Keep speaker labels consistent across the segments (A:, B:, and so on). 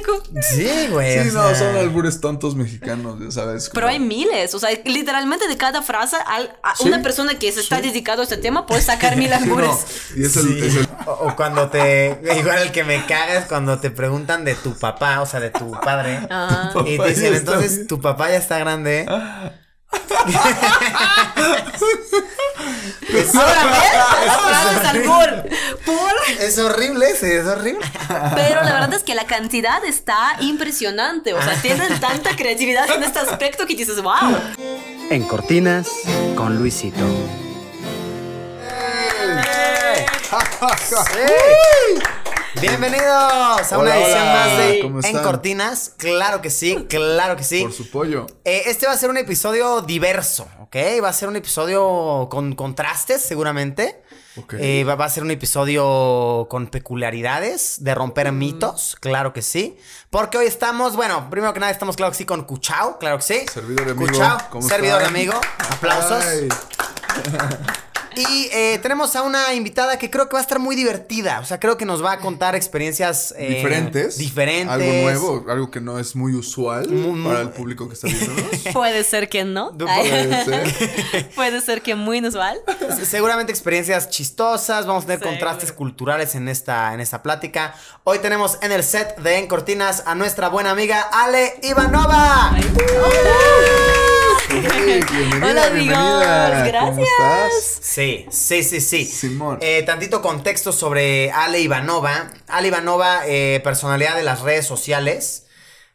A: digo.
B: Sí, güey.
C: Sí, no,
B: sea,
C: son albures tontos mexicanos, ya sabes.
A: Pero hay miles, o sea, literalmente de cada frase, al- a
C: Sí,
A: una persona que se está dedicado a este tema puede sacar mil
C: Sí,
A: albures.
C: no, Y es el,
B: Sí.
C: es el-
B: O, o cuando te. Igual el que me caga es cuando te preguntan de tu papá, o sea, de tu padre.
A: Ah.
B: Y
C: Papá
B: te dicen, entonces
C: bien.
B: tu papá ya está grande. Es-
A: Ahora ves, albur. Por-
B: Es horrible, sí, es horrible.
A: Pero la verdad es que la cantidad está impresionante. O sea, tienen tanta creatividad en este aspecto que dices, wow.
D: En Cortinas con Luisito.
B: Sí. Bienvenidos a una edición
C: hola,
B: más de
C: ¿cómo
B: En? Cortinas. Claro que sí, claro que sí.
C: por su pollo.
B: Eh, este va a ser un episodio diverso, ¿ok? Va a ser un episodio con contrastes, seguramente. Eh, va, a ser un episodio con peculiaridades, de romper mitos, claro que sí. Porque hoy estamos, bueno, primero que nada estamos, claro que sí, con Cuchao, claro que sí.
C: Servidor de amigo,
B: Cuchao,
C: ¿cómo
B: servidor de
C: están?
B: amigo, aplausos.
C: Ay,
B: Y eh, tenemos a una invitada que creo que va a estar muy divertida. O sea, creo que nos va a contar experiencias eh,
C: diferentes.
B: Diferentes.
C: Algo nuevo, algo que no es muy usual
B: Muy-
C: para el público que está viéndonos.
A: Puede ser que no.
C: Puede ser.
A: Puede ser que muy inusual.
B: Seguramente experiencias chistosas, vamos a tener contrastes culturales en esta, en esta plática. Hoy tenemos en el set de En Cortinas a nuestra buena amiga Ale Ivanova.
C: Hey, bienvenida,
A: Hola,
C: bienvenida.
A: amigos,
C: ¿Cómo
A: gracias.
C: estás?
B: Sí, sí, sí, sí.
C: Simón.
B: Eh, tantito contexto sobre Ale Ivanova. Ale Ivanova, eh, personalidad de las redes sociales.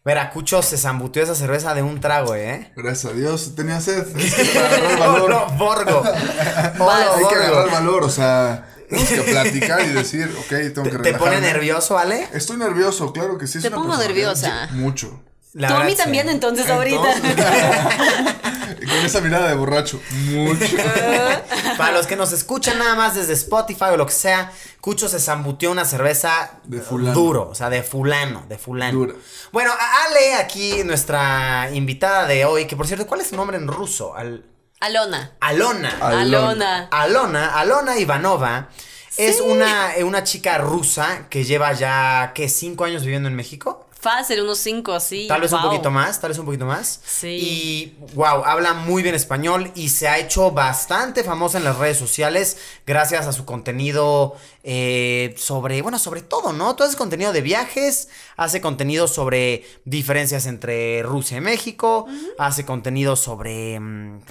B: Veracucho se zambuteó esa cerveza de un trago, ¿eh?
C: Gracias a Dios. Tenía sed. Es que para agarrar valor.
B: Olo Borgo. Olo
C: Hay que agarrar valor, o sea, tenemos que platicar y decir, ok, tengo
B: ¿Te,
C: que
B: te pone
C: relajarme.
B: nervioso, Ale?
C: Estoy nervioso, claro que sí. es
A: Te
C: una
A: pongo nerviosa.
C: Mucho.
B: La
A: Tú a mí
B: sí.
A: también entonces, ahorita.
C: Y Con esa mirada de borracho, mucho.
B: Para los que nos escuchan nada más desde Spotify o lo que sea, Cucho se zambuteó una cerveza
C: De fulano.
B: duro, o sea, de fulano, de fulano.
C: Dura.
B: Bueno, Ale, aquí nuestra invitada de hoy, que por cierto, ¿cuál es su nombre en ruso? Al-
A: Alona.
B: Alona.
A: Alona.
B: Alona, Alona Ivanova. Es una, eh, una chica rusa que lleva ya, ¿qué? ¿Cinco años viviendo en México?
A: Fácil, unos cinco así.
B: Tal vez un poquito más, tal vez un poquito más.
A: Sí.
B: Y wow, habla muy bien español y se ha hecho bastante famosa en las redes sociales gracias a su contenido eh, sobre, bueno, sobre todo, ¿no? Todo ese contenido de viajes, hace contenido sobre diferencias entre Rusia y México, hace contenido sobre... mm,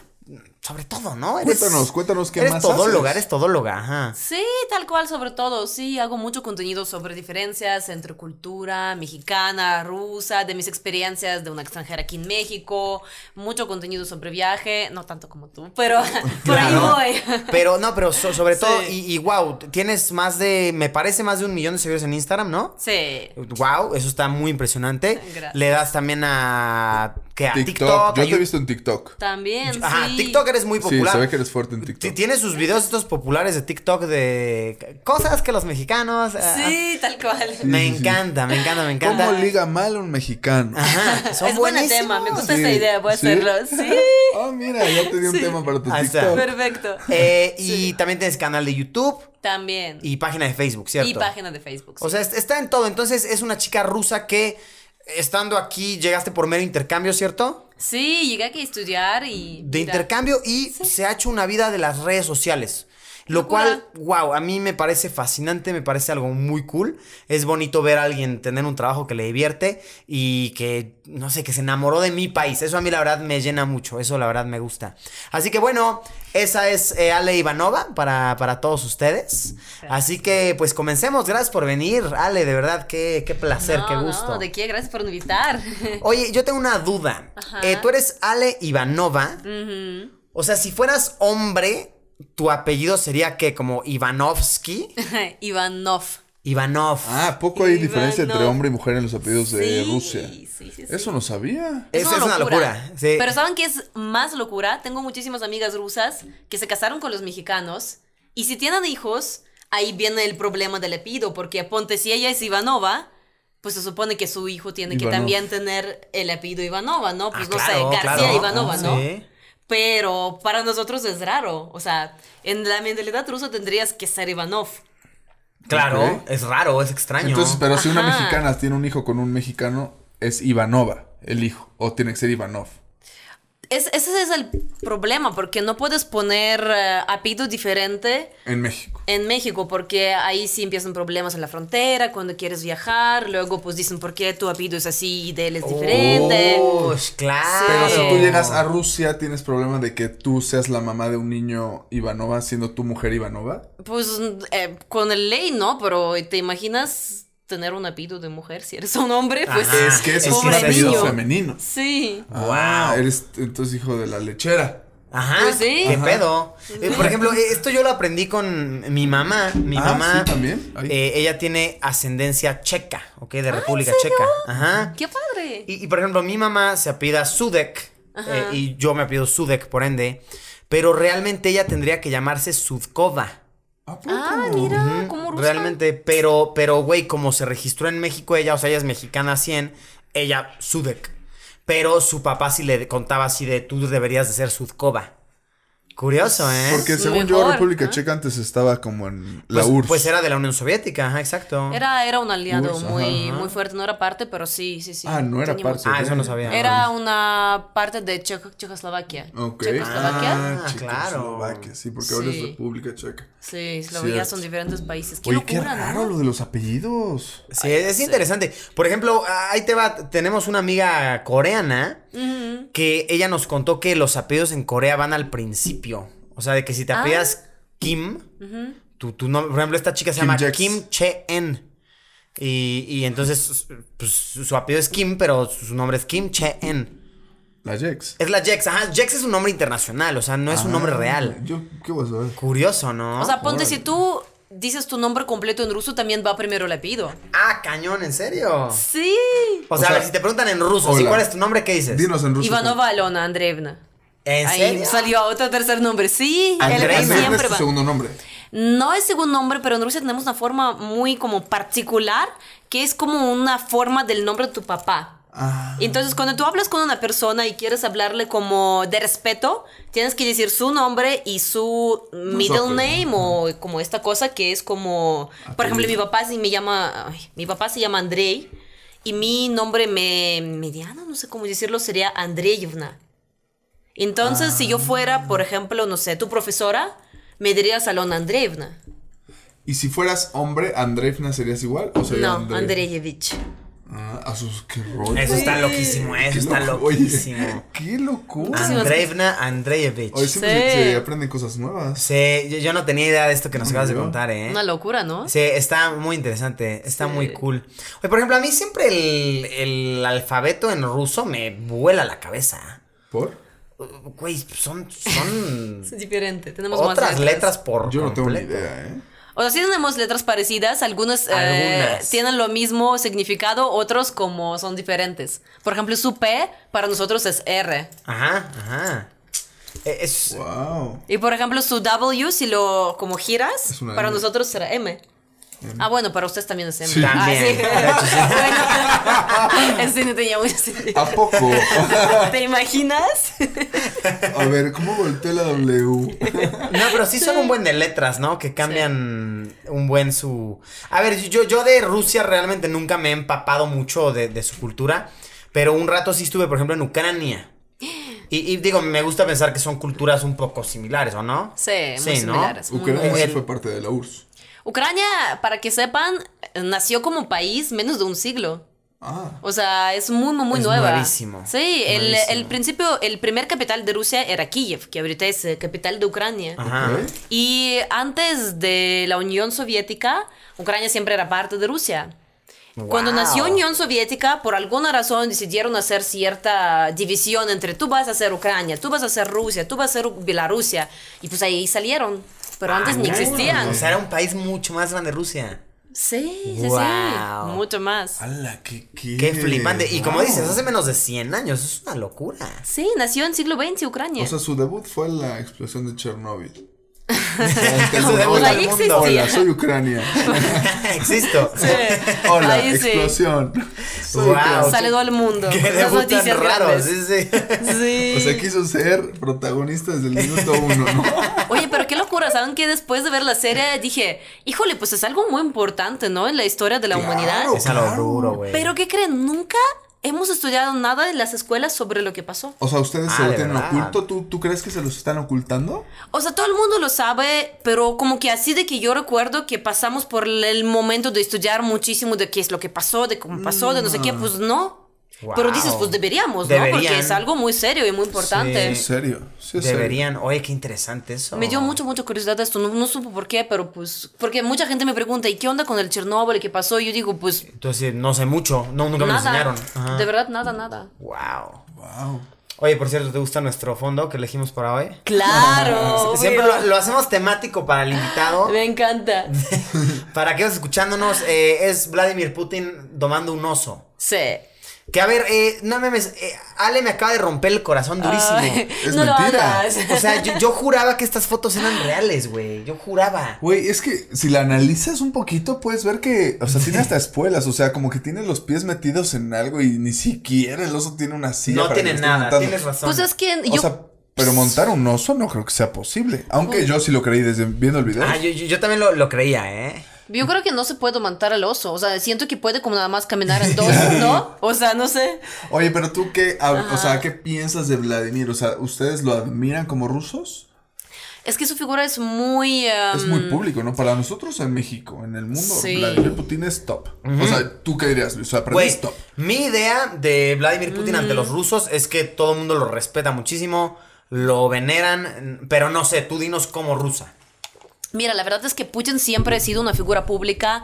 B: sobre todo, ¿no?
C: Cuéntanos, cuéntanos qué
B: eres
C: más
B: todóloga,
C: haces.
B: eres todóloga, ajá.
A: Sí, tal cual, sobre todo. Sí, hago mucho contenido sobre diferencias entre cultura mexicana, rusa, de mis experiencias de una extranjera aquí en México, mucho contenido sobre viaje, no tanto como tú, pero por ahí voy.
B: Pero no, pero so- sobre
A: Sí.
B: todo, y, y wow, tienes más de, me parece más de un millón de seguidores en Instagram, ¿no?
A: Sí.
B: Wow, eso está muy impresionante.
A: Gracias.
B: Le das también a. ¿Qué? A TikTok.
C: Yo te he visto en TikTok.
A: También,
B: Ajá,
A: sí.
B: TikTok eres muy
C: Sí,
B: popular.
C: se ve que eres fuerte en
B: Ti-
C: TikTok.
B: Tiene sus videos estos populares de TikTok de cosas que los mexicanos. ah,
A: Sí, tal cual.
B: me
C: Sí, sí, sí.
B: encanta, me encanta, me encanta.
C: ¿Cómo liga mal un mexicano?
B: Ajá, son
A: es buen tema, me gusta
C: Sí,
A: esta idea, voy a
C: ¿sí?
A: hacerlo. Sí.
C: Ah, mira, ya te di un
A: Sí.
C: tema para tu
B: está.
C: TikTok.
A: Perfecto.
B: Eh, y también tienes canal de YouTube
A: También.
B: y página de Facebook, ¿cierto?
A: Y página de Facebook.
B: O sea, est- está en todo. Entonces es una chica rusa que, estando aquí, llegaste por mero intercambio, ¿cierto?
A: sí, llegué aquí a estudiar y.
B: de
A: mira,
B: intercambio y se ha hecho una vida de las redes sociales. Lo cual, wow, a mí me parece fascinante, me parece algo muy cool. Es bonito ver a alguien tener un trabajo que le divierte y que, no sé, que se enamoró de mi país. Eso a mí la verdad me llena mucho, eso la verdad me gusta. Así que bueno, esa es eh, Ale Ivanova para, para todos ustedes. Así que pues comencemos, gracias por venir, Ale, de verdad, qué, qué placer,
A: no,
B: qué gusto.
A: No, de qué, gracias por invitar.
B: Oye, yo tengo una duda. Eh, tú eres Ale Ivanova. O sea, si fueras hombre, tu apellido sería que como Ivanovsky.
A: Ivanov.
B: Ivanov.
C: Ah, poco hay diferencia entre hombre y mujer en los apellidos de
A: Sí,
C: Rusia.
A: sí, sí, sí.
C: Eso no sabía.
B: es, es una locura. sí.
A: Pero ¿saben qué es más locura? Tengo muchísimas amigas rusas que se casaron con los mexicanos y si tienen hijos, ahí viene el problema del apellido, porque ponte si ella es Ivanova, pues se supone que su hijo tiene que también tener el apellido Ivanova, ¿no? Pues
B: Ah,
A: no
B: claro,
A: sé, García
B: claro.
A: Ivanova,
B: Ah,
A: ¿no?
B: sí.
A: Pero para nosotros es raro, o sea, en la mentalidad rusa tendrías que ser Ivanov.
B: Claro, es raro, es extraño.
C: Entonces, pero si una
A: Ajá.
C: mexicana tiene un hijo con un mexicano, es Ivanova, el hijo. O tiene que ser Ivanov.
A: Es, ese es el problema, porque no puedes poner apellido diferente
C: En México.
A: en México, porque ahí sí empiezan problemas en la frontera, cuando quieres viajar, luego pues dicen por qué tu apellido es así y de él es diferente.
B: Oh, claro.
C: Pero si tú llegas a Rusia, tienes problema de que tú seas la mamá de un niño Ivanova siendo tu mujer Ivanova.
A: Pues eh, con el ley, ¿no? Pero ¿te imaginas tener un apellido de mujer si eres un hombre? Pues
B: Ajá.
C: es que es un apellido
A: niño.
C: femenino.
A: Sí.
C: Ah,
B: Wow.
C: eres entonces hijo de la lechera.
B: Ajá,
A: Pues sí.
B: qué
C: Ajá.
B: pedo. Eh, por ejemplo, eh, esto yo lo aprendí con mi mamá. Mi
C: Ah,
B: mamá,
C: ¿sí, también?
B: Eh, ella tiene ascendencia checa, ¿ok? De República Checa. Ajá.
A: ¡Qué padre!
B: Y, y, por ejemplo, mi mamá se apellida Sudek
A: Ajá.
B: eh, y yo me apellido Sudek, por ende. Pero realmente ella tendría que llamarse Sudkova.
A: Ah, mira, como rusa.
B: Realmente, pero, pero, güey, como se registró en México ella, o sea, ella es mexicana 100, ella Sudek. Pero su papá sí le contaba así de, tú deberías de ser Sudkova. Curioso, ¿eh?
C: Porque según yo,
A: Mejor,
C: República
A: ¿no?
C: Checa antes estaba como en la
B: pues,
C: URSS.
B: pues era de la Unión Soviética, ajá, exacto.
A: Era, era un aliado muy,
C: ajá.
A: muy fuerte, no era parte, pero sí, sí, sí.
C: Ah, no era
A: Teníamos-
C: parte.
B: Ah, eso no sabía.
A: Era una parte de Checo- Checoslovaquia.
C: Ok.
A: Checoslovaquia.
C: Ah,
B: Ah, claro.
C: Checoslovaquia, sí, porque ahora es. República Checa.
A: Sí, Eslovaquia son diferentes países. Qué
C: Oye,
A: locura,
C: qué raro
A: ¿no?
C: lo de los apellidos.
B: Sí, es interesante. Por ejemplo, ahí te va, tenemos una amiga coreana Que ella nos contó que los apellidos en Corea van al principio. O sea, de que si te
A: Ah.
B: apellidas Kim,
A: Ujú.
B: tu, tu nombre, por ejemplo, esta chica se
C: Kim
B: llama
C: Jex.
B: Kim Che-en. Y, y entonces, pues, su su apellido es Kim, pero su nombre es Kim Che-en.
C: La Jex.
B: Es la Jex. Ajá, Jex es un nombre internacional, o sea, no es un nombre
C: Ah,
B: real.
C: Yo, ¿qué vas a ver?
B: Curioso, ¿no?
A: O sea, ponte,
C: órale.
A: si tú dices tu nombre completo en ruso, también va primero el apellido.
B: ah, cañón, ¿en serio?
A: Sí.
B: O sea,
C: sea,
B: a ver, si te preguntan en ruso, ¿sí,
C: hola.
B: ¿cuál es tu nombre? ¿Qué dices?
C: Dinos en ruso.
A: Ivanova Alona Andreevna.
B: ¿En
A: Ahí
B: serio?
A: salió otro tercer nombre. Sí, el
C: es
A: siempre
C: tu
A: va.
C: segundo nombre.
A: No es según nombre, pero en Rusia tenemos una forma muy como particular, que es como una forma del nombre de tu papá.
C: Ah.
A: Entonces, cuando tú hablas con una persona y quieres hablarle como de respeto, tienes que decir su nombre y su middle
C: apellido.
A: name o como esta cosa que es como, por ejemplo, mi papá sí me llama, ay, mi papá se llama Andrei y mi nombre me, mediano, no sé cómo decirlo, sería Andreyevna. Entonces, si yo
C: Ah.
A: fuera, por ejemplo, no sé, tu profesora, me dirías Alona Andreevna.
C: ¿Y si fueras hombre, Andreevna serías igual? ¿O sería
A: No? Andreyevich.
C: Ah, a sus, qué rollo.
B: Eso está loquísimo,
C: Qué
B: eso está
C: loco- oye,
B: loquísimo.
C: qué locura.
B: Andreevna Andreevich.
C: Oye, siempre
A: Sí.
C: se, se aprenden cosas nuevas.
B: Sí, yo, yo no tenía idea de esto que nos acabas de contar, ¿eh?
A: Una locura, ¿no?
B: Sí, está muy interesante, está
A: Sí.
B: muy cool. Oye, por ejemplo, a mí siempre el, el alfabeto en ruso me vuela la cabeza.
C: ¿Por?
B: Güey, son, son
A: Es diferente. Tenemos más
B: otras letras por
C: Yo no tengo ni idea, ¿eh?
A: O sea, sí tenemos letras parecidas. Algunas, eh,
B: Algunas.
A: tienen lo mismo significado, otros como son diferentes. Por ejemplo, su P para nosotros es R.
B: Ajá, ajá. Es,
C: Wow.
A: Y por ejemplo, su W, si lo como giras, para
C: M.
A: nosotros será M. Ah, bueno, para ustedes también es M.
C: Sí.
B: También.
A: Ah, sí. bueno, eso sí no tenía mucho sentido.
C: ¿A poco?
A: ¿Te imaginas?
C: A ver, ¿cómo volteé la W?
B: No, pero sí son un buen de letras, ¿no? Que cambian un buen su... A ver, yo, yo de Rusia realmente nunca me he empapado mucho de, de su cultura, pero un rato sí estuve, por ejemplo, en Ucrania. Y, y digo, me gusta pensar que son culturas un poco similares, ¿o no?
A: Sí, muy similares.
C: Ucrania
A: muy-
C: sí fue parte de la URSS.
A: Ucrania, para que sepan, nació como país menos de un siglo.
C: Ah.
A: O sea, es muy, muy, muy
B: Es
A: nueva.
B: nuevísimo,
A: Sí, el,
B: nuevísimo.
A: el principio, el primer capital de Rusia era Kiev, que ahorita es eh, capital de Ucrania.
B: Ajá.
A: Y antes de la Unión Soviética, Ucrania siempre era parte de Rusia. Cuando nació Unión Soviética, por alguna razón decidieron hacer cierta división entre tú vas a ser Ucrania, tú vas a ser Rusia, tú vas a ser Bielorrusia. Y pues ahí salieron. Pero antes ni
B: Ah,
A: existían.
B: O sea, era un país mucho más grande Rusia.
A: Sí, sí,
B: Wow.
A: sí. Mucho más.
C: ¡Hala, qué, qué,
B: Qué flipante. Y como
C: wow.
B: dices, hace menos de 100 años. Es una locura.
A: Sí, nació en siglo XX Ucrania.
C: O sea, su debut fue la explosión de Chernóbil.
A: Existía.
C: Hola, soy Ucrania.
B: Existo.
C: Hola,
A: Ahí sí.
C: explosión. Soy
B: Wow.
A: Salido al mundo.
B: Qué
A: Las noticias
B: raro.
A: grandes.
B: Sí, sí.
A: Sí.
C: O sea, quiso ser protagonista desde el minuto uno, ¿no?
A: Oye, pero qué locura, ¿saben que después de ver la serie dije, híjole, pues es algo muy importante, ¿no? En la historia de la
C: Claro.
A: humanidad.
B: Es algo
C: Claro.
B: duro, güey.
A: Pero ¿qué creen? Nunca hemos estudiado nada en las escuelas sobre lo que pasó.
C: O sea, ustedes se
B: Ah,
C: lo
B: ¿de
C: tienen
B: verdad?
C: oculto. ¿Tú, ¿Tú crees que se los están ocultando?
A: O sea, todo el mundo lo sabe, pero como que así de que yo recuerdo que pasamos por el momento de estudiar muchísimo de qué es lo que pasó, de cómo pasó, de no sé qué, pues no.
B: Wow.
A: Pero dices, pues deberíamos, ¿no? Porque es algo muy serio y muy importante.
C: En serio. Sí, es serio.
B: Deberían. Oye, qué interesante eso.
A: Me dio mucho, mucha curiosidad esto. No, no supo por qué, pero pues. Porque mucha gente me pregunta, ¿y qué onda con el Chernobyl? ¿Y qué pasó? Y yo digo, pues.
B: Entonces, no sé mucho. No, nunca me lo
A: nada.
B: enseñaron. Ajá.
A: De verdad, nada, nada.
B: Wow.
C: Wow.
B: Oye, por cierto, ¿te gusta nuestro fondo que elegimos para hoy?
A: Claro.
B: Siempre lo, lo hacemos temático para el invitado.
A: Me encanta.
B: Para aquellos escuchándonos, eh, es Vladimir Putin domando un oso.
A: Sí.
B: Que a ver, eh, no memes, eh, Ale me acaba de romper el corazón durísimo.
A: Ay,
C: Es
A: no lo
C: mentira.
A: hagas.
B: O sea, yo, yo juraba que estas fotos eran reales, güey. Yo juraba.
C: Güey, es que si la analizas un poquito, puedes ver que, o sea, tiene hasta espuelas, o sea, como que tiene los pies metidos en algo y ni siquiera el oso tiene una silla.
B: No
C: para
B: tiene nada,
C: montando.
B: tienes razón.
A: Pues es que
C: O
A: yo.
C: sea, pero montar un oso no creo que sea posible. Aunque yo sí lo creí desde viendo el video.
B: Ah, yo, yo, yo también lo, lo creía, ¿eh?
A: Yo creo que no se puede montar al oso. O sea, siento que puede como nada más caminar en dos, ¿no? O sea, no sé.
C: Oye, pero tú qué, a- o sea, ¿qué piensas de Vladimir? O sea, ¿ustedes lo admiran como rusos?
A: Es que su figura es muy.
C: Es
A: um,
C: muy público, ¿no? Para nosotros en México, en el mundo,
A: Sí.
C: Vladimir Putin es top. O sea, ¿tú qué dirías, Luis? O sea, para
B: Güey,
C: es top.
B: mi idea de Vladimir Putin ante los rusos es que todo el mundo lo respeta muchísimo, lo veneran, pero no sé, tú dinos como rusa.
A: Mira, la verdad es que Putin siempre ha sido una figura pública.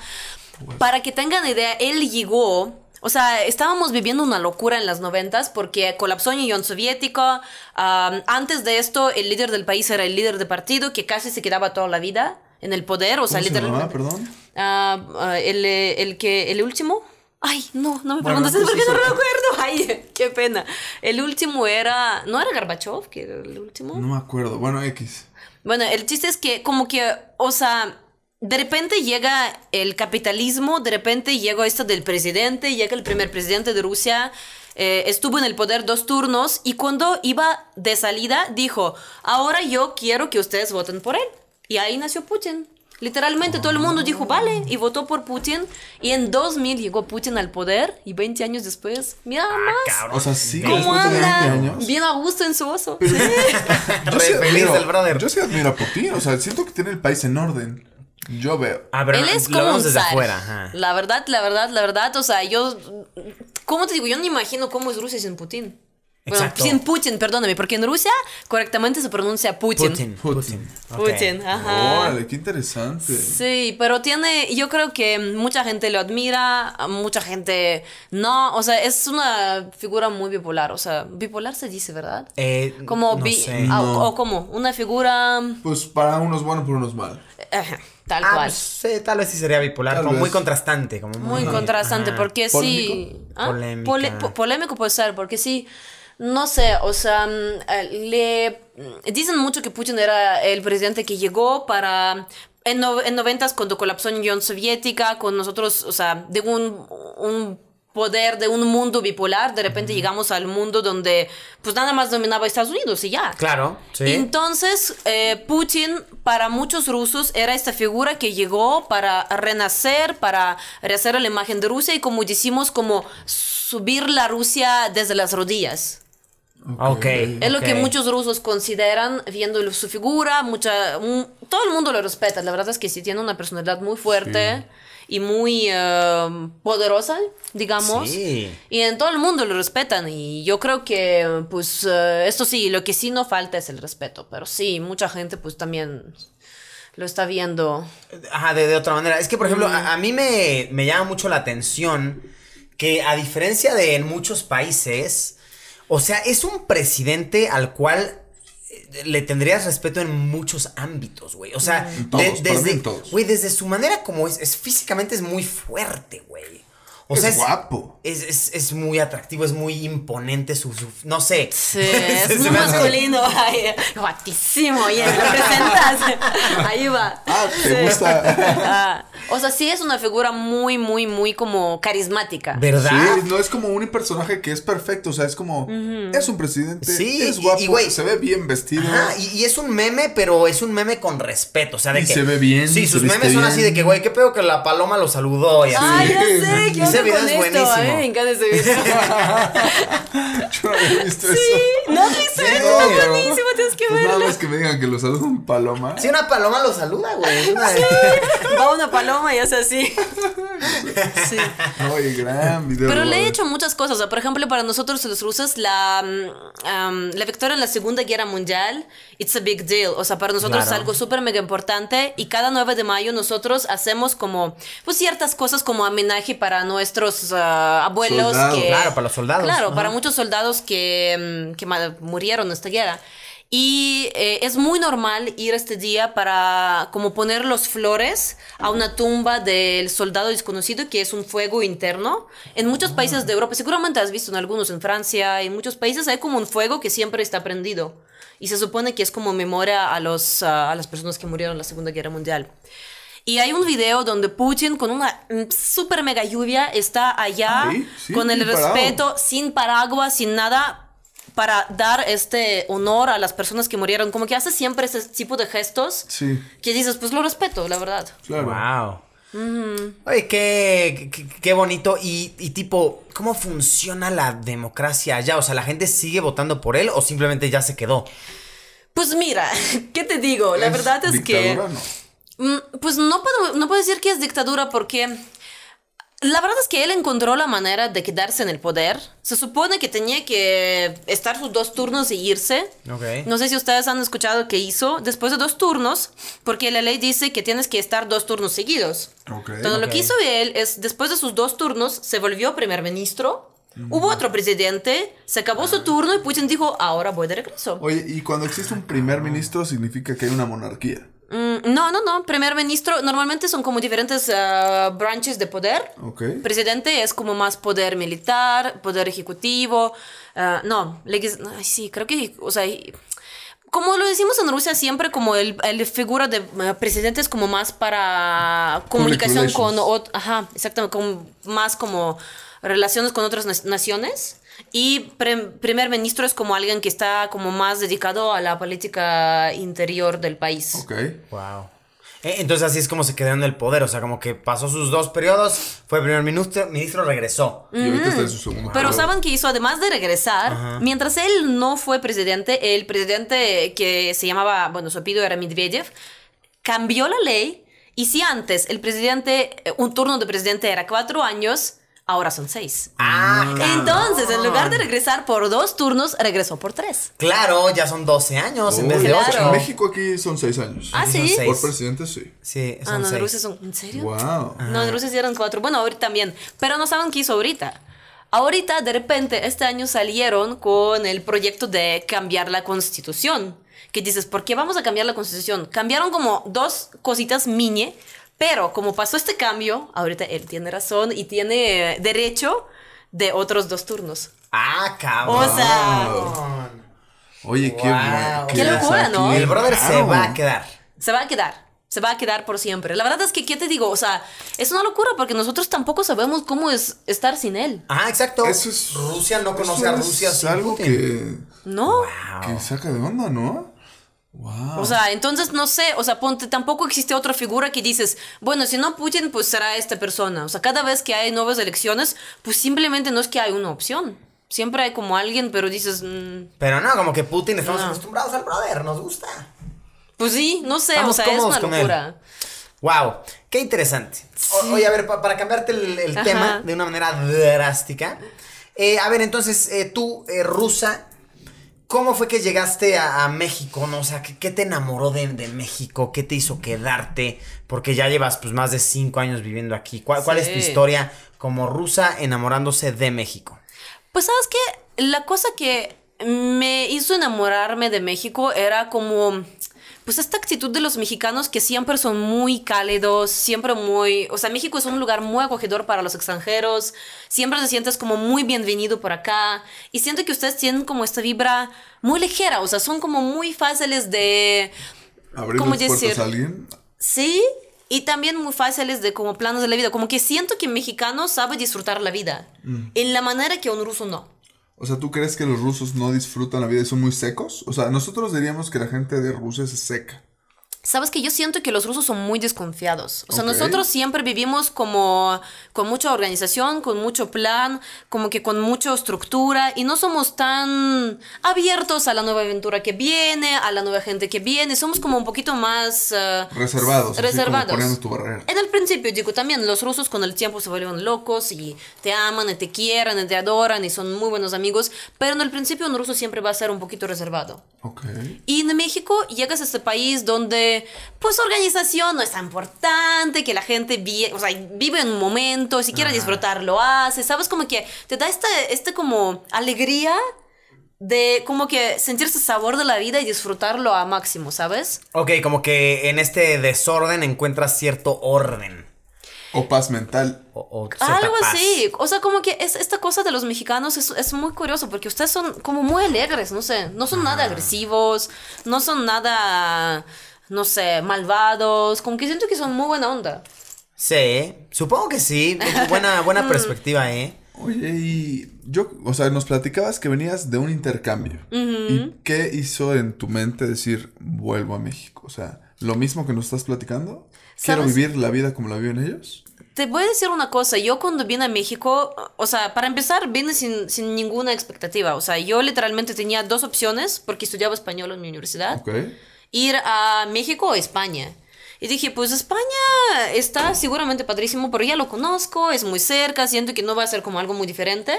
A: Para que tengan idea, él llegó. O sea, estábamos viviendo una locura en las noventas porque colapsó la Unión Soviética. am, antes de esto, el líder del país era el líder de partido que casi se quedaba toda la vida en el poder. O sea,
C: ¿Cómo se perdón?
A: Ah, ah, el, eh, el que, el último. Ay, no, no me
C: Bueno,
A: preguntes porque no me acuerdo. Ay, qué pena. El último era. ¿No era Gorbachev? que era el último?
C: No me acuerdo. Bueno, X.
A: Bueno, el chiste es que como que, o sea, de repente llega el capitalismo, de repente llega esto del presidente, llega el primer presidente de Rusia, eh, estuvo en el poder dos turnos y cuando iba de salida dijo, ahora yo quiero que ustedes voten por él. Y ahí nació Putin. Literalmente todo el mundo dijo, vale, y votó por Putin. Y en 2000 llegó Putin al poder y 20 años después, mira más.
C: O sea, sí,
A: ¿Cómo
C: después de 20
A: anda? Bien a gusto en su oso.
C: Yo
B: Re
C: sí
B: feliz
C: admiro,
B: el brother.
C: Yo sí admiro a Putin. O sea, siento que tiene el país en orden. Yo veo.
B: Ah, pero
A: Él es
B: lo
A: como un
B: desde
A: zar.
B: afuera. ajá.
A: La verdad, la verdad, la verdad, o sea, yo, ¿cómo te digo? Yo no imagino cómo es Rusia sin Putin. Bueno,
B: Exacto.
A: sin Putin, perdóname, porque en Rusia correctamente se pronuncia Putin.
B: Putin.
C: Putin.
B: Putin.
A: Putin, ajá.
C: Órale, qué interesante.
A: Sí, pero tiene, yo creo que mucha gente lo admira, mucha gente no, o sea, es una figura muy bipolar, o sea, bipolar se dice, ¿verdad?
B: Eh,
A: Como
B: no
A: bi-
B: sé.
A: ah,
C: No.
A: o, o como una figura
C: Pues para unos bueno, para unos mal.
A: ajá, tal
B: Ah,
A: cual.
B: pues, sí, tal vez sí sería bipolar,
C: Tal
B: como
C: vez.
B: muy contrastante, como muy,
A: Muy contrastante,
B: ajá.
A: porque
C: ¿Polémico?
A: sí. ¿Ah?
B: Polémica.
A: Pole- po- polémico puede ser, porque sí. No sé, o sea, mm, eh, le mm, dicen mucho que Putin era el presidente que llegó para en, no- en noventas cuando colapsó la Unión Soviética con nosotros, o sea, de un, un poder de un mundo bipolar, de repente llegamos al mundo donde pues nada más dominaba Estados Unidos y ya.
B: Claro, sí.
A: Entonces, eh, Putin para muchos rusos era esta figura que llegó para renacer, para rehacer la imagen de Rusia y como decimos, como subir la Rusia desde las rodillas.
B: Ok.
A: Es lo que
B: ok.
A: muchos rusos consideran viendo su figura, mucha, un- todo el mundo lo respeta. La verdad es que sí tiene una personalidad muy fuerte y muy eh, poderosa, digamos.
B: Sí.
A: Y en todo el mundo lo respetan. Y yo creo que, pues, eh, esto sí, lo que sí no falta es el respeto. Pero sí, mucha gente, pues, también lo está viendo.
B: Ajá, de, de otra manera. Es que, por ejemplo,
A: Mm.
B: a, a mí me, me llama mucho la atención que a diferencia de en muchos países, o sea, es un presidente al cual eh, le tendrías respeto en muchos ámbitos, güey. O sea,
C: todos,
B: de- desde,
C: en todos.
B: güey, desde su manera como es, es físicamente es muy fuerte, güey. O
C: Es
B: sea, es
C: guapo.
B: Es, es- es muy atractivo, es muy imponente su, su- no sé.
A: Sí, es muy
B: me
A: masculino. Ay, guatísimo, oye, lo presentas. Ahí va.
C: Ah, ¿te
A: Sí.
C: gusta?
A: Ah, o sea, sí es una figura muy, muy, muy como carismática.
B: ¿Verdad?
C: Sí, no es como un personaje que es perfecto, o sea, es como, es un presidente,
B: Sí,
C: es guapo,
B: y,
C: se ve bien vestido.
B: Ajá, y, y es un meme, pero es un meme con respeto, o sea, de
C: Y
B: que...
C: se ve bien,
B: Sí, sus memes son así de que, güey, qué pedo que la paloma lo saludó y así.
A: Ay, ya sé, ¿qué
B: Ese video
A: con
B: es
A: esto?
B: buenísimo.
A: A mí me encanta ese video.
C: Yo no había visto eso.
A: ¿No has visto
B: Sí,
A: eso?
B: no,
A: buenísimo, tienes que
C: Pues nada
A: verlo.
C: más que me digan que lo saluda un paloma.
B: Sí, una paloma lo saluda, güey. una-
A: Va una paloma y hace así. Sí.
C: Oye, gran video.
A: Pero le he hecho muchas cosas. O sea, por ejemplo, para nosotros los rusos, la, am, la victoria en la Segunda Guerra Mundial, it's a big deal. O sea, para nosotros
B: Claro.
A: es algo súper mega importante. Y cada 9 de mayo nosotros hacemos como, pues ciertas cosas como homenaje para nuestros ah, abuelos.
C: Soldados.
A: que,
B: Claro, para los soldados.
A: Claro,
B: Ajá.
A: para muchos soldados que, mm, que murieron en esta guerra. Y eh, es muy normal ir este día para como poner los flores a una tumba del soldado desconocido, que es un fuego interno. En muchos países de Europa, seguramente has visto en algunos, en Francia, en muchos países hay como un fuego que siempre está prendido. Y se supone que es como memoria a, los, ah, a las personas que murieron en la Segunda Guerra Mundial. Y hay un video donde Putin con una mm, super mega lluvia está allá
C: Sí, sí,
A: con el
C: bien parado.
A: respeto, sin paraguas, sin nada, para dar este honor a las personas que murieron. Como que hace siempre ese tipo de gestos
C: Sí,
A: que dices, pues lo respeto, la verdad.
C: claro.
B: Wow. Oye, qué, qué, qué bonito. Y, y tipo, ¿cómo funciona la democracia allá? O sea, ¿la gente sigue votando por él o simplemente ya se quedó?
A: Pues mira, ¿qué te digo? La
C: ¿Es
A: verdad es que...
C: No.
A: Mm, Pues no puedo, no puedo decir que es dictadura porque la verdad es que él encontró la manera de quedarse en el poder. Se supone que tenía que estar sus dos turnos y irse. No sé si ustedes han escuchado qué hizo después de dos turnos, porque la ley dice que tienes que estar dos turnos seguidos.
C: Ok.
A: Entonces lo que hizo él es, después de sus dos turnos, se volvió primer ministro. Hubo otro presidente, se acabó su turno y Putin dijo, ahora voy de regreso.
C: Oye, y cuando existe un primer ministro significa que hay una monarquía.
A: Mm, no, no, no. Primer ministro normalmente son como diferentes ah, branches de poder. Presidente es como más poder militar, poder ejecutivo. ah, no, ay, sí, creo que, o sea, como lo decimos en Rusia siempre, como el, el figura de eh, presidente es como más para comunicación con, ot- ajá, exactamente, con más como relaciones con otras na- naciones. Y pre- primer ministro es como alguien que está como más dedicado a la política interior del país.
C: Ok.
B: Wow. Entonces así es como se quedó en el poder. O sea, como que pasó sus dos periodos, fue primer ministro, ministro regresó.
C: Y ahorita está en su segundo.
A: Mm. Pero saben que hizo, además de regresar, mientras él no fue presidente, el presidente que se llamaba, bueno, su apellido era Medvedev, cambió la ley. Y si antes el presidente, eh, un turno de presidente era cuatro años, ahora son seis.
B: Ah,
A: Entonces, en lugar de regresar por dos turnos, regresó por tres.
B: Claro, ya son 12 años en vez de
A: claro.
B: 8.
C: En México aquí son seis años.
A: Ah,
B: Son
A: sí.
B: seis.
C: Por presidente sí.
B: Sí, son
A: Ah, no, en
B: seis.
A: Rusia son. ¿En serio?
C: Wow.
A: No, en Rusia sí eran cuatro. Bueno, ahorita también. Pero no saben qué hizo ahorita. Ahorita, de repente, este año salieron con el proyecto de cambiar la constitución. Que dices, ¿por qué vamos a cambiar la constitución? Cambiaron como dos cositas mini, pero como pasó este cambio, ahorita él tiene razón y tiene derecho de otros dos turnos.
B: Ah, cabrón.
A: O sea,
C: Oye, qué
B: Wow.
C: bueno.
B: Qué
A: locura, ¿no?
B: El brother se va a quedar.
A: se va a quedar. Se va a quedar por siempre. La verdad es que, ¿qué te digo? O sea, es una locura porque nosotros tampoco sabemos cómo es estar sin él.
B: Ah, exacto.
C: Eso es-
B: Rusia no conoce
C: Eso
B: a
C: es
B: Rusia sin
C: algo
B: Putin.
C: que,
A: ¿No?
C: que saca de onda, ¿no? Wow.
A: O sea, entonces no sé, o sea, ponte, tampoco existe otra figura que dices, bueno, si no Putin, pues será esta persona. O sea, cada vez que hay nuevas elecciones, pues simplemente no es que hay una opción. Siempre hay como alguien, pero dices, mm,
B: Pero no, como que Putin estamos
A: No.
B: acostumbrados al brother, nos gusta.
A: pues sí, no sé,
B: Estamos
A: o sea, es una locura.
B: Wow, qué interesante. O- oye, a ver, pa- para cambiarte el, tema de una manera drástica. eh, a ver, entonces, eh, tú, eh, rusa, ¿cómo fue que llegaste a, a México? No? O sea, ¿qué, qué te enamoró de, de México? ¿Qué te hizo quedarte? Porque ya llevas pues más de cinco años viviendo aquí. ¿Cuál, cuál es tu historia como rusa enamorándose de México?
A: Pues sabes que la cosa que me hizo enamorarme de México era como pues esta actitud de los mexicanos que siempre son muy cálidos, siempre muy, o sea, México es un lugar muy acogedor para los extranjeros, siempre te sientes como muy bienvenido por acá y siento que ustedes tienen como esta vibra muy ligera, o sea, son como muy fáciles de...
C: Abrir
A: ¿Cómo decir?
C: a alguien.
A: Sí, y también muy fáciles de como planos de la vida, como que siento que un mexicano sabe disfrutar la vida en la manera que un ruso no.
C: O sea, ¿tú crees que los rusos no disfrutan la vida y son muy secos? O sea, nosotros diríamos que la gente de Rusia es seca.
A: Sabes que yo siento que los rusos son muy desconfiados. O sea,
C: Ok.
A: nosotros siempre vivimos como con mucha organización, con mucho plan, como que con mucha estructura y no somos tan abiertos a la nueva aventura que viene, a la nueva gente que viene. Somos como un poquito más eh,
C: Reservados.
A: reservados.
C: tu barrera.
A: En el principio, digo, también los rusos con el tiempo se vuelven locos y te aman y te quieren y te adoran y son muy buenos amigos, pero en el principio un ruso siempre va a ser un poquito reservado.
C: Ok.
A: Y en México llegas a este país donde, pues, organización no es tan importante, que la gente vi- o sea, vive en un momento, si quiere disfrutar lo hace, ¿sabes? Como que te da esta, este como alegría de como que sentirse sabor de la vida y disfrutarlo a máximo, ¿sabes?
B: Ok, como que en este desorden encuentras cierto orden.
C: O paz mental.
B: O, o
A: Algo
B: paz.
A: así. O sea, como que es, esta cosa de los mexicanos es, es muy curioso porque ustedes son como muy alegres, no sé. No son nada agresivos, no son nada, no sé, malvados. Como que siento que son muy buena onda.
B: Sí, supongo que sí. Buena, buena perspectiva, ¿eh?
C: Oye, y yo, o sea, nos platicabas que venías de un intercambio. ¿Y qué hizo en tu mente decir, vuelvo a México? O sea, lo mismo que nos estás platicando. Quiero
A: ¿Sabes?
C: vivir la vida como la viven ellos.
A: Te voy a decir una cosa, yo cuando vine a México, o sea, para empezar, vine sin, sin ninguna expectativa. O sea, yo literalmente tenía dos opciones porque estudiaba español en mi universidad.
C: Ok.
A: Ir a México o España. Y dije, pues España está seguramente padrísimo, pero ya lo conozco, es muy cerca, siento que no va a ser como algo muy diferente.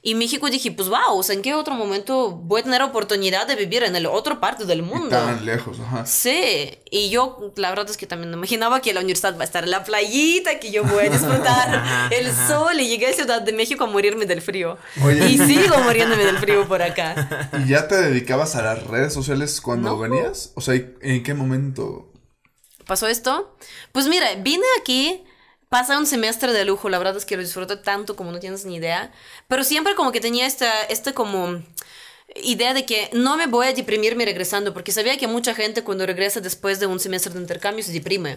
A: Y México dije, pues wow, o sea, ¿en qué otro momento voy a tener oportunidad de vivir en el otro parte del
C: Y
A: mundo?
C: tan lejos, ajá.
A: Sí, y yo la verdad es que también no imaginaba que la universidad va a estar en la playita, que yo voy a disfrutar el sol y llegué a Ciudad de México a morirme del frío.
C: Oye.
A: Y sigo muriéndome del frío por acá.
C: ¿Y ya te dedicabas a las redes sociales cuando
A: No.
C: venías? O sea, ¿y ¿en qué momento?
A: pasó esto? Pues mira, vine aquí, pasé un semestre de lujo, la verdad es que lo disfruté tanto como no tienes ni idea, pero siempre como que tenía esta, este como idea de que no me voy a deprimirme regresando, porque sabía que mucha gente cuando regresa después de un semestre de intercambio se deprime.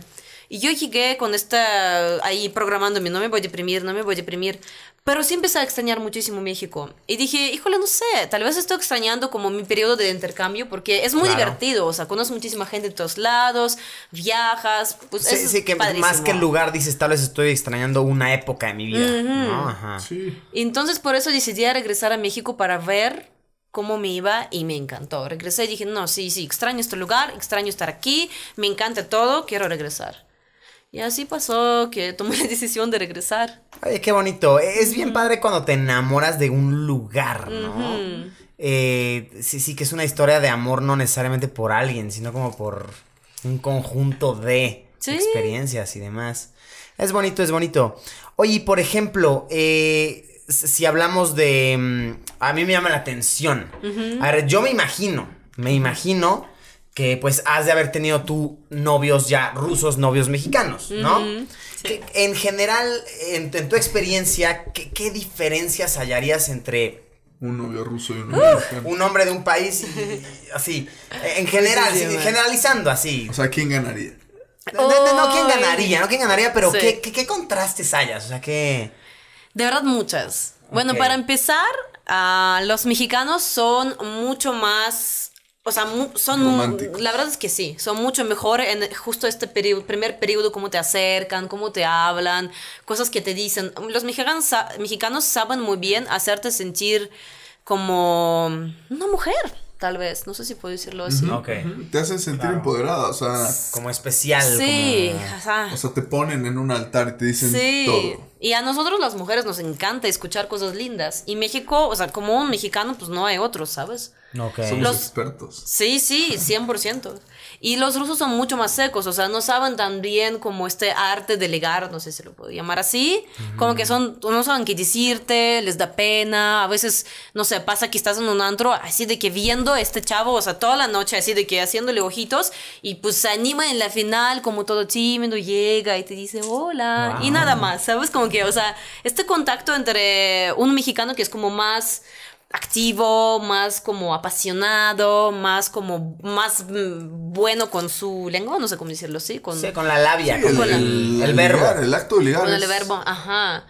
A: Y yo llegué con esta ahí programándome, no me voy a deprimir, no me voy a deprimir. Pero sí empecé a extrañar muchísimo México. Y dije, híjole, no sé, tal vez estoy extrañando como mi periodo de intercambio, porque es muy
B: Claro.
A: divertido, o sea, conoces muchísima gente de todos lados, viajas, pues
B: Sí,
A: es
B: sí, que
A: padrísimo.
B: más que el lugar dices, tal vez estoy extrañando una época de mi vida, ¿no? Ajá.
C: Sí.
A: Entonces por eso decidí a regresar a México para ver cómo me iba y me encantó. Regresé y dije, no, sí, sí, extraño este lugar, extraño estar aquí, me encanta todo, quiero regresar. Y así pasó que tomé la decisión de regresar.
B: Oye, qué bonito. Es bien padre cuando te enamoras de un lugar, ¿no? Eh, sí, sí, que es una historia de amor no necesariamente por alguien, sino como por un conjunto de
A: Sí.
B: experiencias y demás. Es bonito, es bonito. Oye, por ejemplo, eh, si hablamos de... mm, A mí me llama la atención. A ver, yo me imagino, me imagino que pues has de haber tenido tú novios ya rusos, novios mexicanos, ¿no? Que, en general, en, en tu experiencia, ¿qué, qué diferencias hallarías entre
C: Un novio ruso y un novio mexicano.
B: un hombre de un país y, y así? En general,
A: Sí, sí,
B: generalizando así.
C: O sea, ¿quién ganaría?
B: No, no, no, ¿quién ganaría? No, ¿quién ganaría? Pero
A: Sí.
B: ¿qué, qué, qué contrastes hayas? O sea, ¿qué...?
A: De verdad, muchas. Bueno, para empezar, ah, los mexicanos son mucho más, o sea, mu- son, la verdad es que sí, son mucho mejor en justo este periodo, primer periodo, cómo te acercan, cómo te hablan, cosas que te dicen. Los mexicanos, mexicanos saben muy bien hacerte sentir como una mujer, tal vez, no sé si puedo decirlo así.
B: Ok.
C: Te hacen sentir empoderada, o sea,
B: Como especial.
A: Sí,
B: como-
A: ajá.
C: o sea, te ponen en un altar y te dicen
A: Sí.
C: todo.
A: Y a nosotros las mujeres nos encanta escuchar cosas lindas. Y México, o sea, como un mexicano, pues no hay otros, ¿sabes?
B: Ok.
C: Somos
A: Los-
C: expertos.
A: Sí, sí, 100%. Y los rusos son mucho más secos, o sea, no saben tan bien como este arte de ligar, no sé si lo puedo llamar así, como que son, no saben qué decirte, les da pena, a veces, no sé, pasa que estás en un antro así de que viendo a este chavo, o sea, toda la noche así de que haciéndole ojitos y pues se anima en la final como todo tímido, llega y te dice hola y nada más, ¿sabes? Como que, o sea, este contacto entre un mexicano que es como más activo, más como apasionado, más como más mm, bueno con su lengua, no sé cómo decirlo así, con,
B: Sí, con la labia,
C: Sí,
B: con
C: el,
B: el,
C: el-
B: el verbo.
C: ligar, el acto de ligar.
A: con el verbo, ajá.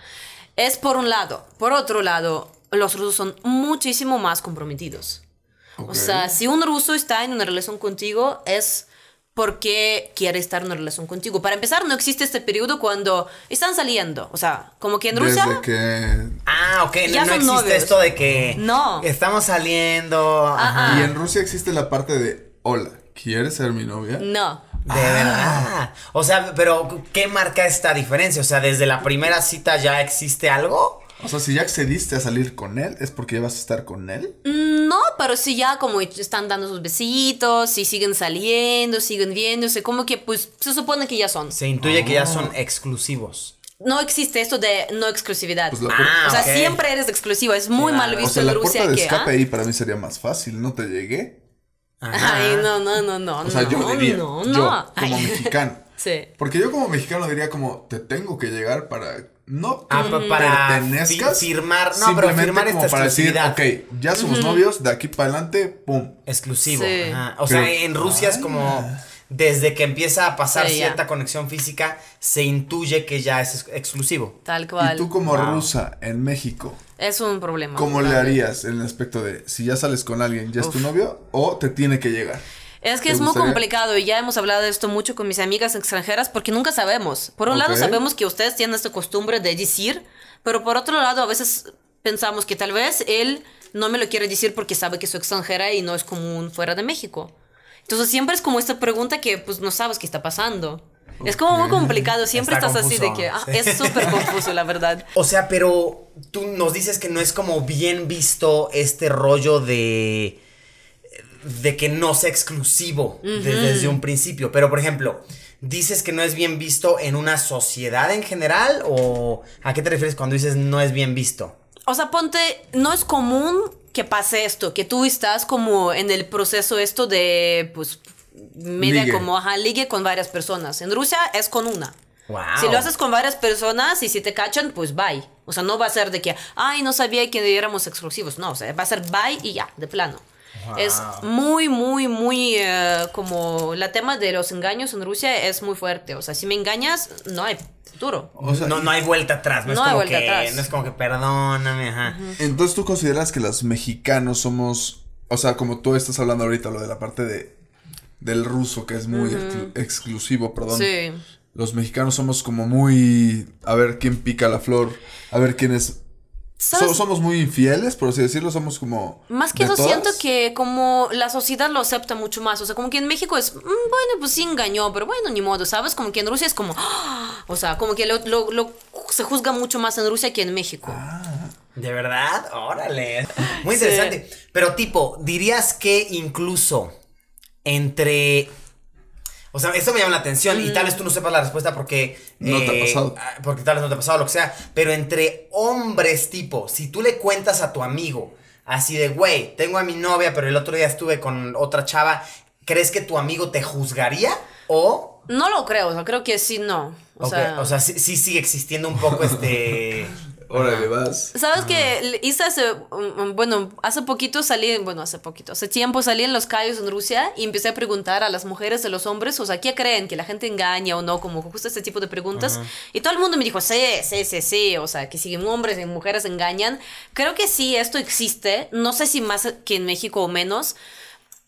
A: Es por un lado. Por otro lado, los rusos son muchísimo más comprometidos. O sea, si un ruso está en una relación contigo, es porque quiere estar en una relación contigo. Para empezar, no existe este periodo cuando están saliendo. O sea, como que en Rusia...
C: Desde que.
B: Ah, ok, no,
A: Ya
B: no existe
A: novios.
B: esto de que
A: No.
B: estamos saliendo. ajá.
C: Y en Rusia existe la parte de: Hola, ¿quieres ser mi novia?
A: No.
B: De verdad. O sea, pero ¿qué marca esta diferencia? O sea, desde la primera cita ya existe algo.
C: O sea, si ya accediste a salir con él, ¿es porque ya vas a estar con él?
A: No, pero sí ya como están dando sus besitos, y siguen saliendo, siguen viéndose, como que pues se supone que ya son.
B: Se intuye que ya
C: Oh.
B: son exclusivos.
A: No existe esto de no exclusividad.
C: Pues
B: Ah,
A: o sea, siempre eres exclusivo. Es muy
B: Claro.
A: mal
C: o
A: visto
C: sea,
A: en
C: la
A: Rusia
C: puerta de
A: que.
C: escape
A: ¿ah?
C: ahí para mí sería más fácil. No te llegué.
B: Ajá.
A: Ay, no, no, no, no.
C: O sea,
A: no,
C: yo diría,
A: no,
C: yo
A: no.
C: como
A: Ay.
C: mexicano.
A: Sí.
C: Porque yo como mexicano diría como, te tengo que llegar para... No
B: Ah,
C: que
B: pa- para
C: pertenezcas,
B: fi- firmar- no, pero
C: simplemente
B: firmar
C: como
B: esta
C: para decir,
B: exclusividad.
C: ok, ya somos novios, de aquí para adelante, pum.
B: Exclusivo.
A: Sí.
B: ajá. O
C: Pero-
B: sea, en Rusia es como desde que empieza a pasar
A: Sí, ya.
B: cierta conexión física, se intuye que ya es ex- exclusivo.
A: Tal cual.
C: Y tú como
B: Wow.
C: rusa en México,
A: Es un problema.
C: ¿cómo le harías en el aspecto de si ya sales con alguien, ya es tu novio o te tiene que llegar?
A: Es que
C: ¿Te
A: es muy complicado y ya hemos hablado de esto mucho con mis amigas extranjeras porque nunca sabemos. Por un lado sabemos que ustedes tienen esta costumbre de decir, pero por otro lado a veces pensamos que tal vez él no me lo quiere decir porque sabe que soy extranjera y no es común fuera de México. Entonces siempre es como esta pregunta que pues no sabes qué está pasando. Es como muy complicado, siempre
B: Está
A: estás así de
B: confuso,
A: que ah,
B: sí.
A: es súper confuso la verdad.
B: O sea, pero tú nos dices que no es como bien visto este rollo de de que no sea exclusivo de- desde un principio. Pero, por ejemplo, ¿dices que no es bien visto en una sociedad en general? ¿O a qué te refieres cuando dices no es bien visto?
A: O sea, ponte, no es común que pase esto, que tú estás como en el proceso esto de, pues, media
C: Ligue.
A: como, ajá, ligue con varias personas. En Rusia es con una.
B: Wow.
A: Si lo haces con varias personas y si te cachan, pues bye. O sea, no va a ser de que, ay, no sabía que éramos exclusivos. No, o sea, va a ser bye y ya, de plano. Es muy, muy, muy eh, como la tema de los engaños en Rusia es muy fuerte. O sea, si me engañas, no hay futuro.
C: O sea,
B: no, no hay vuelta atrás, no,
A: No
B: es
A: hay
B: como
A: vuelta
B: que
A: atrás.
B: no es como que perdóname, ajá.
C: Entonces tú consideras que los mexicanos somos, o sea, como tú estás hablando ahorita, lo de la parte de del ruso, que es muy exclu- exclusivo, perdón.
A: Sí.
C: Los mexicanos somos como muy, a ver quién pica la flor, a ver quién es... So- somos muy infieles, por así decirlo, somos como...
A: Más que eso,
C: todas.
A: siento que como la sociedad lo acepta mucho más. O sea, como que en México es, "Mm, bueno, pues sí engañó, pero bueno, ni modo, ¿sabes? Como que en Rusia es como, "Ah", o sea, como que lo, lo- lo- se juzga mucho más en Rusia que en México.
B: ¿De verdad? Órale. Muy
A: Sí.
B: interesante. Pero tipo, dirías que incluso entre... O sea, esto me llama la atención y tal vez tú no sepas la respuesta porque...
C: No te ha
B: eh,
C: pasado.
B: ah, Porque tal vez no te ha pasado lo que sea. Pero entre hombres tipo, si tú le cuentas a tu amigo así de, güey, tengo a mi novia, pero el otro día estuve con otra chava, ¿crees que tu amigo te juzgaría? O...
A: No lo creo, o sea, creo que sí, no. O
B: ok,
A: sea,
B: o sea, sí, sí sigue existiendo un poco este...
C: Órale, vas.
A: ¿Sabes que hice hace, um, um, bueno, hace poquito salí, bueno, hace poquito, hace tiempo salí en los calles en Rusia y empecé a preguntar a las mujeres, a los hombres, o sea, ¿qué creen? ¿Que la gente engaña o no? Como justo este tipo de preguntas. Y todo el mundo me dijo, sí, sí, sí, sí, o sea, que si hombres y mujeres engañan. Creo que sí, esto existe, no sé si más que en México o menos,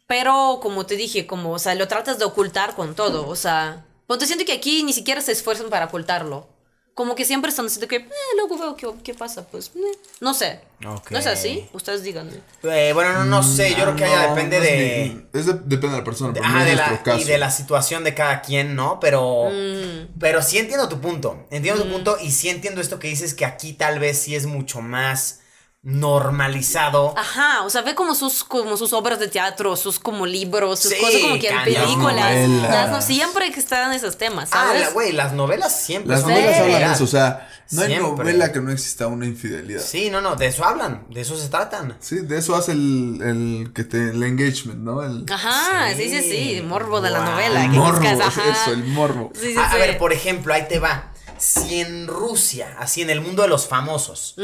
A: pero como te dije, como, o sea, lo tratas de ocultar con todo, o sea, pues te siento que aquí ni siquiera se esfuerzan para ocultarlo. Como que siempre están diciendo que, eh, luego veo qué, qué pasa, pues, eh, no sé. ¿No es así? Ustedes díganme.
B: Eh, bueno, no, no sé, yo creo que allá
C: Mm, No,
B: depende
C: no es
B: de...
C: es de- depende de la persona, pero
B: Ajá,
C: no es
B: de
C: nuestro caso.
B: y de la situación de cada quien, ¿no? Pero,
A: Mm.
B: pero sí entiendo tu punto. Entiendo tu punto y sí entiendo esto que dices que aquí tal vez sí es mucho más normalizado.
A: Ajá, o sea, ve como sus, como sus obras de teatro, sus como libros, sus
B: Sí,
A: cosas como que en películas.
C: novelas.
A: Las no, siempre que están esos temas,
B: Ah, güey, las novelas siempre
C: Las
B: son
C: novelas
B: de
C: hablan de eso, o sea, no hay novela que no exista una infidelidad. Sí,
B: Sí, no, no, de eso hablan, de eso se tratan.
C: de eso hace el, el que te, el engagement, ¿no? El,
A: Ajá, sí, sí, sí,
B: Sí.
A: morbo de la novela.
C: el
A: que
C: morbo,
A: buscas, ajá.
C: eso, el morbo.
A: Sí, sí,
B: a, a
A: sí.
B: ver, por ejemplo, ahí te va. Si en Rusia, así en el mundo de los famosos,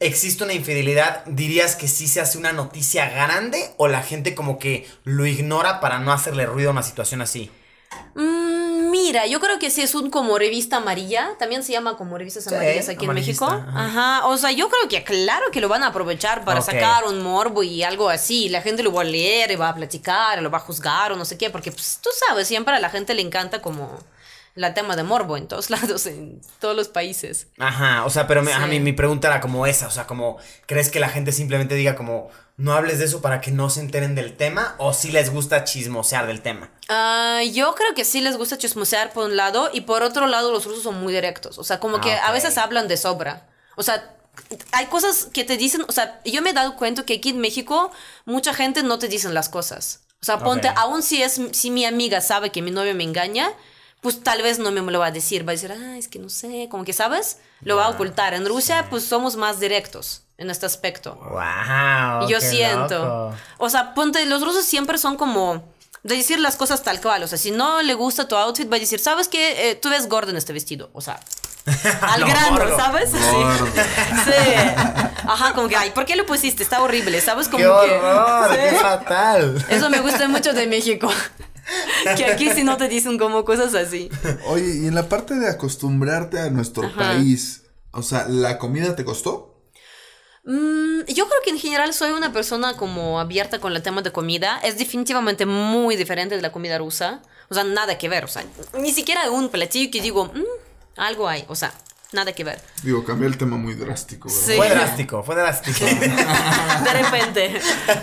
B: existe una infidelidad, ¿dirías que sí se hace una noticia grande o la gente como que lo ignora para no hacerle ruido a una situación así?
A: Mm, mira, yo creo que sí es un como revista amarilla. También se llama como revistas
B: Sí,
A: amarillas aquí en México.
B: ajá.
A: Ajá. O sea, yo creo que claro que lo van a aprovechar para sacar un morbo y algo así. La gente lo va a leer y va a platicar, lo va a juzgar o no sé qué. Porque pues, tú sabes, siempre a la gente le encanta como la tema de morbo en todos lados, en todos los países.
B: Ajá, o sea, pero me- a
A: Sí.
B: mí mi pregunta era como esa, o sea, como, ¿crees que la gente simplemente diga como, no hables de eso para que no se enteren del tema o si les gusta chismosear del tema?
A: Ah, yo creo que sí les gusta chismosear por un lado y por otro lado los rusos son muy directos. O sea, como
B: Ah,
A: que a veces hablan de sobra. O sea, hay cosas que te dicen, o sea, yo me he dado cuenta que aquí en México mucha gente no te dicen las cosas. O sea, ponte,
B: Ok.
A: aún si es si mi amiga sabe que mi novio me engaña, pues tal vez no me lo va a decir, va a decir, ah, es que no sé, como que sabes, lo va a ocultar. En Rusia, pues somos más directos en este aspecto.
B: ¡Wow!
A: Yo
B: qué
A: siento.
B: loco.
A: O sea, ponte, los rusos siempre son como de decir las cosas tal cual. O sea, si no le gusta tu outfit, va a decir, ¿sabes qué? Eh, tú ves gordo en este vestido. O sea, al
B: No,
A: grano,
B: gordo.
A: ¿sabes? Sí.
C: Gordo.
A: Sí. Ajá, como que, ay, ¿por qué lo pusiste? Está horrible, ¿sabes? Como
B: ¡Qué
A: que.
B: horror!
A: Sí.
B: ¡Qué fatal!
A: Eso me gusta mucho de México. que aquí sí no te dicen como cosas así.
C: Oye, y en la parte de acostumbrarte a nuestro
A: Ajá.
C: país, o sea, ¿la comida te costó?
A: Mm, yo creo que en general soy una persona como abierta con el tema de comida. Es definitivamente muy diferente de la comida rusa. O sea, nada que ver. O sea, ni siquiera un platillo que digo, "Mm, algo hay. O sea, nada que ver.
C: Digo, cambié el tema muy drástico, ¿verdad?
A: Sí.
B: Fue drástico, fue drástico.
A: De repente.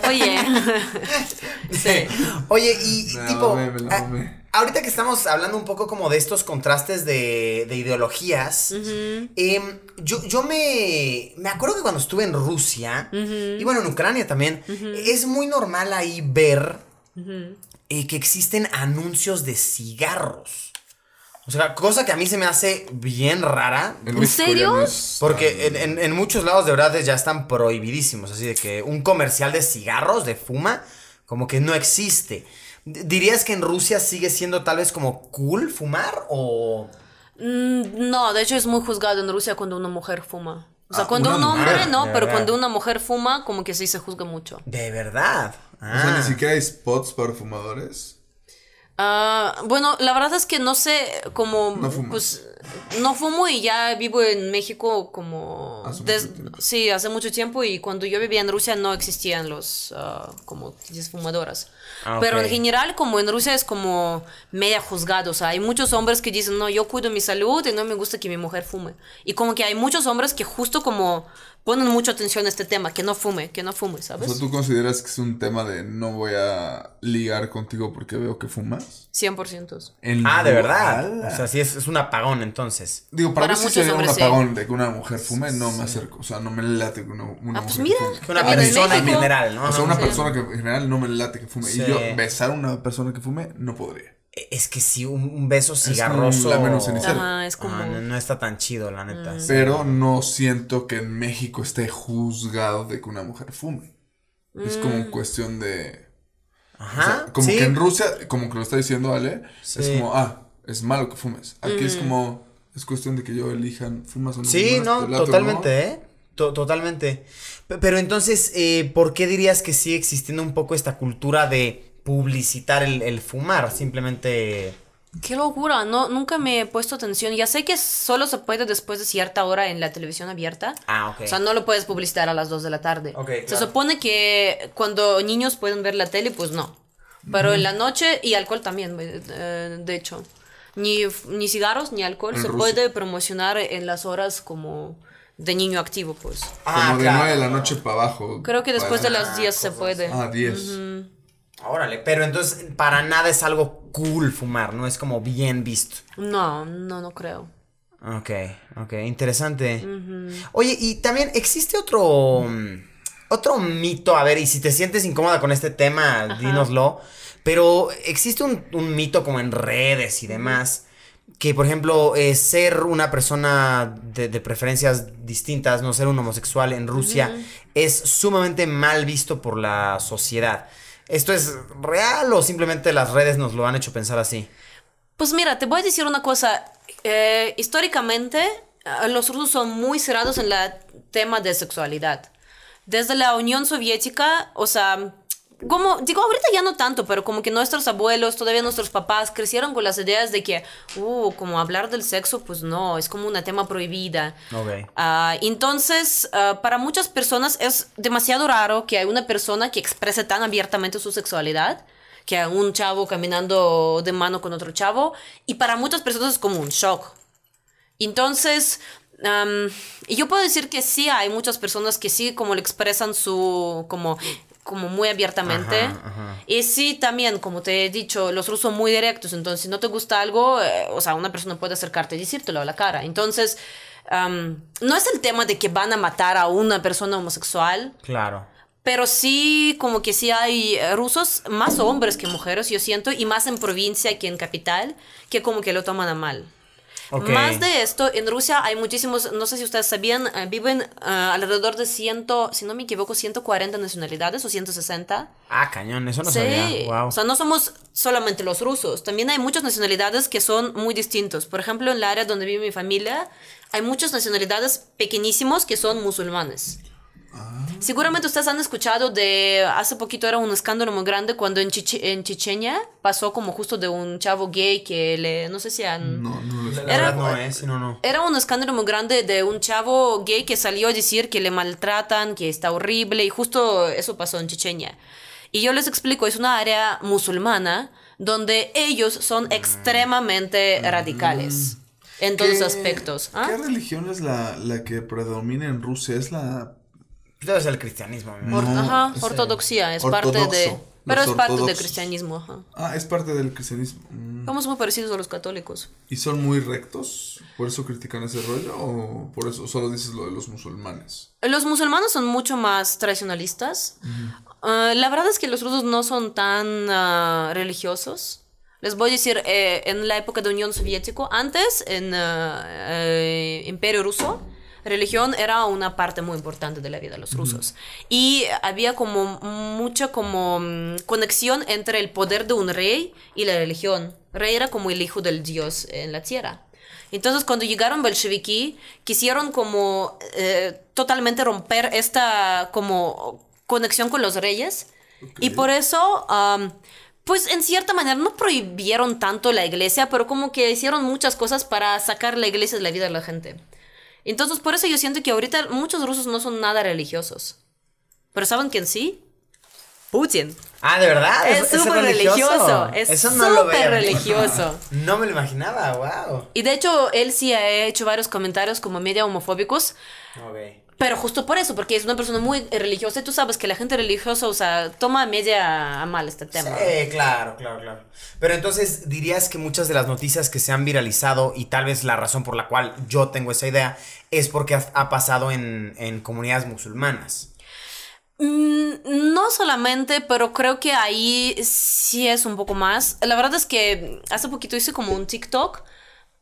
A: Oye. sí.
B: Oye, y
C: Me
B: tipo,
C: me
B: a- ahorita que estamos hablando un poco como de estos contrastes de, de ideologías, em, yo, yo me, me acuerdo que cuando estuve en Rusia, y bueno, en Ucrania también, es muy normal ahí ver eh, que existen anuncios de cigarros. O sea, cosa que a mí se me hace bien rara.
A: ¿En serio?
C: es
B: Porque en, en- en muchos lados de verdad ya están prohibidísimos. Así de que un comercial de cigarros, de fuma, como que no existe. ¿Dirías que en Rusia sigue siendo tal vez como cool fumar o...?
A: Mm, no, de hecho es muy juzgado en Rusia cuando una mujer fuma. O sea,
C: Ah,
A: cuando un hombre
C: mujer,
A: no, pero
B: verdad.
A: cuando una mujer fuma, como que sí se juzga mucho.
B: De verdad.
C: O sea,
B: Ah.
C: ni siquiera hay spots para fumadores.
A: Ah, bueno, la verdad es que no sé cómo
C: No fumas.
A: pues no fumo y ya vivo en México como
C: Hace
A: des- sí, hace mucho tiempo y cuando yo vivía en Rusia no existían los ah, como tiendas fumadoras.
B: Ah,
A: Pero en general como en Rusia es como media juzgado, o sea, hay muchos hombres que dicen, "No, yo cuido mi salud y no me gusta que mi mujer fume." Y como que hay muchos hombres que justo como ponen mucha atención a este tema, que no fume, que no fume,
C: O
A: ¿sabes?
C: sea, ¿tú consideras que es un tema de no voy a ligar contigo porque veo que fumas?
A: 100%.
C: En
B: Ah, de verdad. O sea, sí es, es un apagón entonces.
C: Digo, para,
A: para
C: mí sí
A: muchos
C: sería un
A: hombres, sí.
C: apagón de que una mujer fume, no me acerco. O sea, no me late que una, una
A: Ah, pues
C: mujer
A: mira.
C: fume.
B: Que una persona en general, ¿no?
C: O sea, una
B: sí.
C: persona que en general no me late que fume.
B: Sí.
C: Yo besar a una persona que fume, no podría.
B: Es que sí, un, un beso
C: como
B: cigarroso...
C: menos.
A: Ajá, es como
B: Ah, no, no está tan chido, la neta. sí.
C: Pero no siento que en México esté juzgado de que una mujer fume. Es como cuestión de... o sea,
B: Ajá.
C: como
B: sí.
C: que en Rusia, como que lo está diciendo Ale,
B: Sí.
C: es como, ah, es malo que fumes. Aquí es como, es cuestión de que yo elijan, fumas o no
B: Sí,
C: fumas,
B: no, totalmente, ¿eh? To- totalmente. Pe- Pero entonces, eh, ¿por qué dirías que sigue existiendo un poco esta cultura de publicitar el, el fumar? Simplemente...
A: Qué locura, no, nunca me he puesto atención. Ya sé que solo se puede después de cierta hora en la televisión abierta.
B: Ah, ok.
A: O sea, no lo puedes publicitar a las 2 de la tarde.
B: Ok,
A: Se
B: claro.
A: supone que cuando niños pueden ver la tele, pues no. Pero en la noche y alcohol también, eh, de hecho. ni, ni cigarros ni alcohol
C: En
A: se
C: Rusia.
A: puede promocionar en las horas como de niño activo, pues.
B: Ah,
C: Como de
B: claro.
C: 9 de la noche para abajo.
A: Creo que después de las 10 se puede.
C: Ah, 10.
B: Órale, pero entonces para nada es algo cool fumar, no es como bien visto.
A: No, no, no creo.
B: Ok, ok, interesante. Oye, y también existe otro, mm, otro mito, a ver, y si te sientes incómoda con este tema, dínoslo, pero existe un, un mito como en redes y demás, que por ejemplo, eh, ser una persona de, de preferencias distintas, no ser un homosexual en Rusia, es sumamente mal visto por la sociedad. ¿Esto es real o simplemente las redes nos lo han hecho pensar así?
A: Pues mira, te voy a decir una cosa. Eh, históricamente, eh, los rusos son muy cerrados en el tema de sexualidad. Desde la Unión Soviética, o sea, como, digo, ahorita ya no tanto, pero como que nuestros abuelos, todavía nuestros papás, crecieron con las ideas de que, uh, como hablar del sexo, pues no, es como un tema prohibida.
B: Ok.
A: Ah, entonces, ah, para muchas personas es demasiado raro que hay una persona que exprese tan abiertamente su sexualidad, que un chavo caminando de mano con otro chavo, y para muchas personas es como un shock. Entonces, y yo puedo decir que sí hay muchas personas que sí como le expresan su, como, como muy abiertamente.
B: Ajá, ajá.
A: Y sí, también, como te he dicho, los rusos son muy directos. Entonces, si no te gusta algo, eh, o sea, una persona puede acercarte y decírtelo a la cara. Entonces, am, no es el tema de que van a matar a una persona homosexual,
B: Claro.
A: pero sí, como que sí hay eh, rusos, más hombres que mujeres, yo siento, y más en provincia que en capital, que como que lo toman a mal.
B: Ok.
A: Más de esto, en Rusia hay muchísimos, no sé si ustedes sabían, eh, viven eh, alrededor de 100, si no me equivoco, 140 nacionalidades o 160.
B: Ah, cañón, eso no
A: sí,
B: sabía. Wow.
A: o sea, no somos solamente los rusos, también hay muchas nacionalidades que son muy distintos. Por ejemplo, en la área donde vive mi familia, hay muchas nacionalidades pequeñísimos que son musulmanes. Seguramente ustedes han escuchado de, hace poquito era un escándalo muy grande cuando en, Chiche- en Chechenia pasó como justo de un chavo gay que le, no sé si han...
C: No, no
A: Era-
B: no es, sí, no, no.
A: Era un escándalo muy grande de un chavo gay que salió a decir que le maltratan, que está horrible, y justo eso pasó en Chechenia. Y yo les explico, es una área musulmana donde ellos son extremadamente radicales en todos
C: ¿Qué-
A: aspectos. ¿ah?
C: ¿Qué religión es la, la que predomina en Rusia? Es la.
B: Ser el cristianismo.
C: No,
A: ajá,
C: es
A: ortodoxia, es parte de... Pero
C: los
A: es parte del
C: ortodoxos.
A: cristianismo, ajá.
C: Ah, es parte del cristianismo. Mm.
A: Somos muy parecidos a los católicos.
C: ¿Y son muy rectos? ¿Por eso critican ese rollo? ¿O por eso solo dices lo de los musulmanes?
A: Los musulmanes son mucho más tradicionalistas. Ah, la verdad es que los rusos no son tan ah, religiosos. Les voy a decir, eh, en la época de Unión Soviética, antes, en ah, eh, Imperio Ruso, religión era una parte muy importante de la vida de los rusos. Y había como mucha como mm, conexión entre el poder de un rey y la religión. Rey era como el hijo del dios en la tierra. Entonces, cuando llegaron bolcheviquí, quisieron como eh, totalmente romper esta como conexión con los reyes. Y por eso, pues en cierta manera, no prohibieron tanto la iglesia, pero como que hicieron muchas cosas para sacar la iglesia de la vida de la gente. Entonces, por eso yo siento que ahorita muchos rusos no son nada religiosos. Pero ¿saben quién sí? Putin.
B: Ah, ¿de verdad?
A: Es
B: ¿Es
A: súper religioso, es
B: no
A: súper religioso.
B: No me lo imaginaba, wow.
A: Y de hecho, él sí ha hecho varios comentarios como media homofóbicos.
B: Ok.
A: Pero justo por eso, porque es una persona muy religiosa y tú sabes que la gente religiosa, o sea, toma media a mal este tema.
B: Sí, claro, claro, claro. Pero entonces dirías que muchas de las noticias que se han viralizado y tal vez la razón por la cual yo tengo esa idea es porque ha, ha pasado en, en comunidades musulmanas.
A: Mm, no solamente, pero creo que ahí sí es un poco más. La verdad es que hace poquito hice como un TikTok,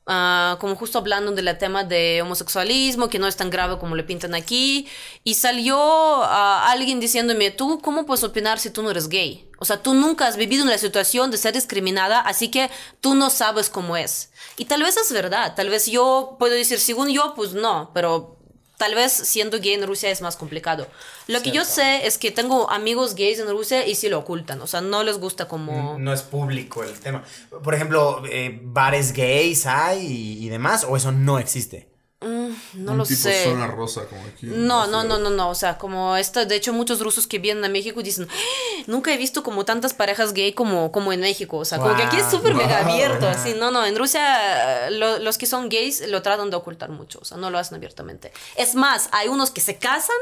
A: ah, como justo hablando del tema de homosexualismo, que no es tan grave como le pintan aquí, y salió ah, alguien diciéndome, ¿tú cómo puedes opinar si tú no eres gay? O sea, tú nunca has vivido en la situación de ser discriminada, así que tú no sabes cómo es. Y tal vez es verdad, tal vez yo puedo decir, según yo, pues no, pero tal vez siendo gay en Rusia es más complicado. Lo que yo sé es que tengo amigos gays en Rusia y sí lo ocultan, o sea, no les gusta como...
B: No es público el tema. Por ejemplo, eh, bares gays hay y, y demás, o eso no existe.
A: No
C: un
A: lo
C: tipo
A: sé.
C: zona rosa como aquí. en
A: No, no, no, no, no, o sea, como esta, de hecho muchos rusos que vienen a México dicen, "Ah, nunca he visto como tantas parejas gay como, como en México, o sea, como que aquí es
B: Wow,
A: súper mega
C: wow.
A: abierto, así, no, no, en Rusia lo- los que son gays lo tratan de ocultar mucho, o sea, no lo hacen abiertamente. Es más, hay unos que se casan,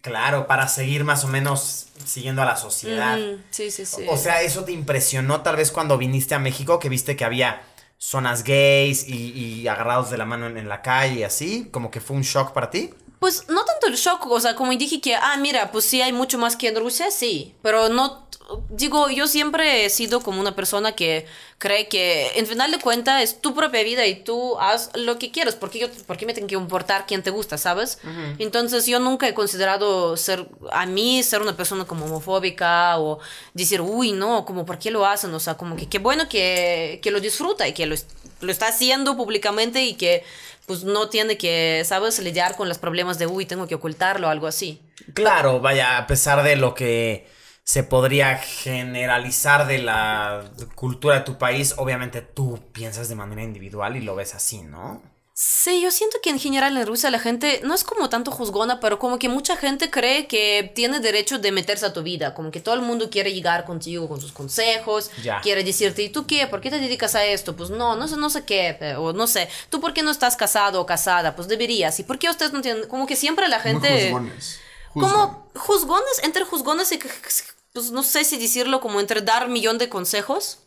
B: Claro, para seguir más o menos siguiendo a la sociedad.
A: Mm, sí, sí, sí.
B: O sea, eso te impresionó tal vez cuando viniste a México, que viste que había zonas gays y, y agarrados de la mano en, en la calle así, como que fue un shock para ti.
A: Pues no tanto el shock, o sea, como dije que, ah, mira, pues sí hay mucho más que en Rusia, sí, pero no, digo, yo siempre he sido como una persona que cree que en final de cuentas es tu propia vida y tú haz lo que quieras, porque yo, ¿por qué me tengo que importar quién te gusta, sabes? Entonces yo nunca he considerado ser, a mí, ser una persona como homofóbica o decir, uy, no, como, ¿por qué lo hacen? O sea, como que qué bueno que, que lo disfruta y que lo, lo está haciendo públicamente y que pues no tiene que, ¿sabes?, lidiar con los problemas de, uy, tengo que ocultarlo o algo así.
B: Claro, vaya, a pesar de lo que se podría generalizar de la cultura de tu país, obviamente tú piensas de manera individual y lo ves así, ¿no?
A: Sí, yo siento que en general en Rusia la gente no es como tanto juzgona, pero como que mucha gente cree que tiene derecho de meterse a tu vida, como que todo el mundo quiere llegar contigo con sus consejos,
B: Ya.
A: quiere decirte, ¿y tú qué? ¿Por qué te dedicas a esto? Pues no, no sé, no sé qué, o no sé, ¿tú por qué no estás casado o casada? Pues deberías, ¿y por qué ustedes no tienen? Como que siempre la gente...
C: juzgones. Juzgan.
A: como juzgones, entre juzgones y, pues no sé si decirlo, como entre dar millón de consejos.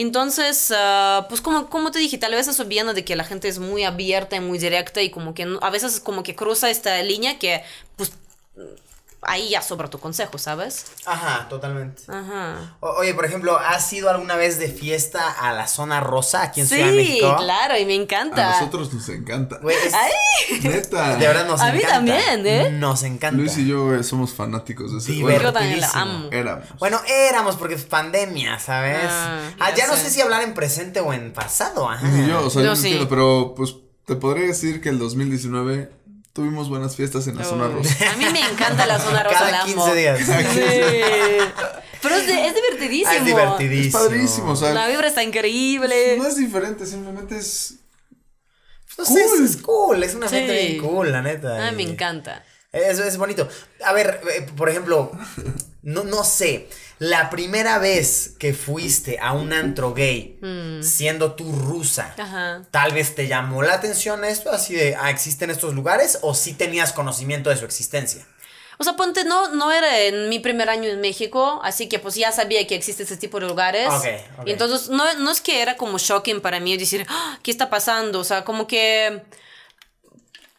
A: Entonces, ah, pues como, como te dije, tal vez eso viene de que la gente es muy abierta y muy directa y como que a veces como que cruza esta línea que pues ahí ya sobra tu consejo, ¿sabes?
B: Ajá, totalmente.
A: Ajá.
B: O- oye, por ejemplo, ¿has ido alguna vez de fiesta a la zona rosa aquí en
A: Sí,
B: Ciudad de México?
A: claro, y me encanta.
C: A nosotros nos encanta.
B: Güey, es-
C: Neta.
B: de verdad nos
A: A mí
B: encanta.
A: también, ¿eh?
B: Nos encanta.
C: Luis y yo eh, somos fanáticos de ese
B: Divertido.
A: Yo también la
B: Divertidísimo.
A: amo.
C: Éramos.
B: Bueno, éramos porque es pandemia, ¿sabes?
A: Ah,
B: Ah,
A: ya
B: ya no
A: sé.
B: si hablar en presente o en pasado, ajá.
C: Ni yo, o sea, yo
A: Yo
C: no
A: sí.
C: entiendo, pero pues te podría decir que el 2019 tuvimos buenas fiestas en la zona
A: Uy,
C: rosa.
A: A mí me encanta la zona rosa,
B: Cada
A: la amo.
B: 15 días.
A: Sí. Pero es, de- es divertidísimo.
B: Ah, es divertidísimo.
C: Es padrísimo, o sea,
A: La vibra está increíble.
C: no es diferente, simplemente es
B: No sé, es-
C: Cool.
B: es cool, es una
A: Sí.
B: gente bien cool, la neta.
A: Ay, me
B: y-
A: encanta.
B: Es, es bonito. A ver, eh, por ejemplo, no, no sé, la primera vez que fuiste a un antro gay, siendo tú rusa,
A: Mm. Ajá.
B: tal vez te llamó la atención esto, así de, ah, ¿existen estos lugares? ¿O sí tenías conocimiento de su existencia?
A: O sea, ponte, no, no era en mi primer año en México, así que pues ya sabía que existe ese tipo de lugares.
B: Ok, ok.
A: Y entonces no, no es que era como shocking para mí decir, "Ah, ¿qué está pasando? O sea, como que...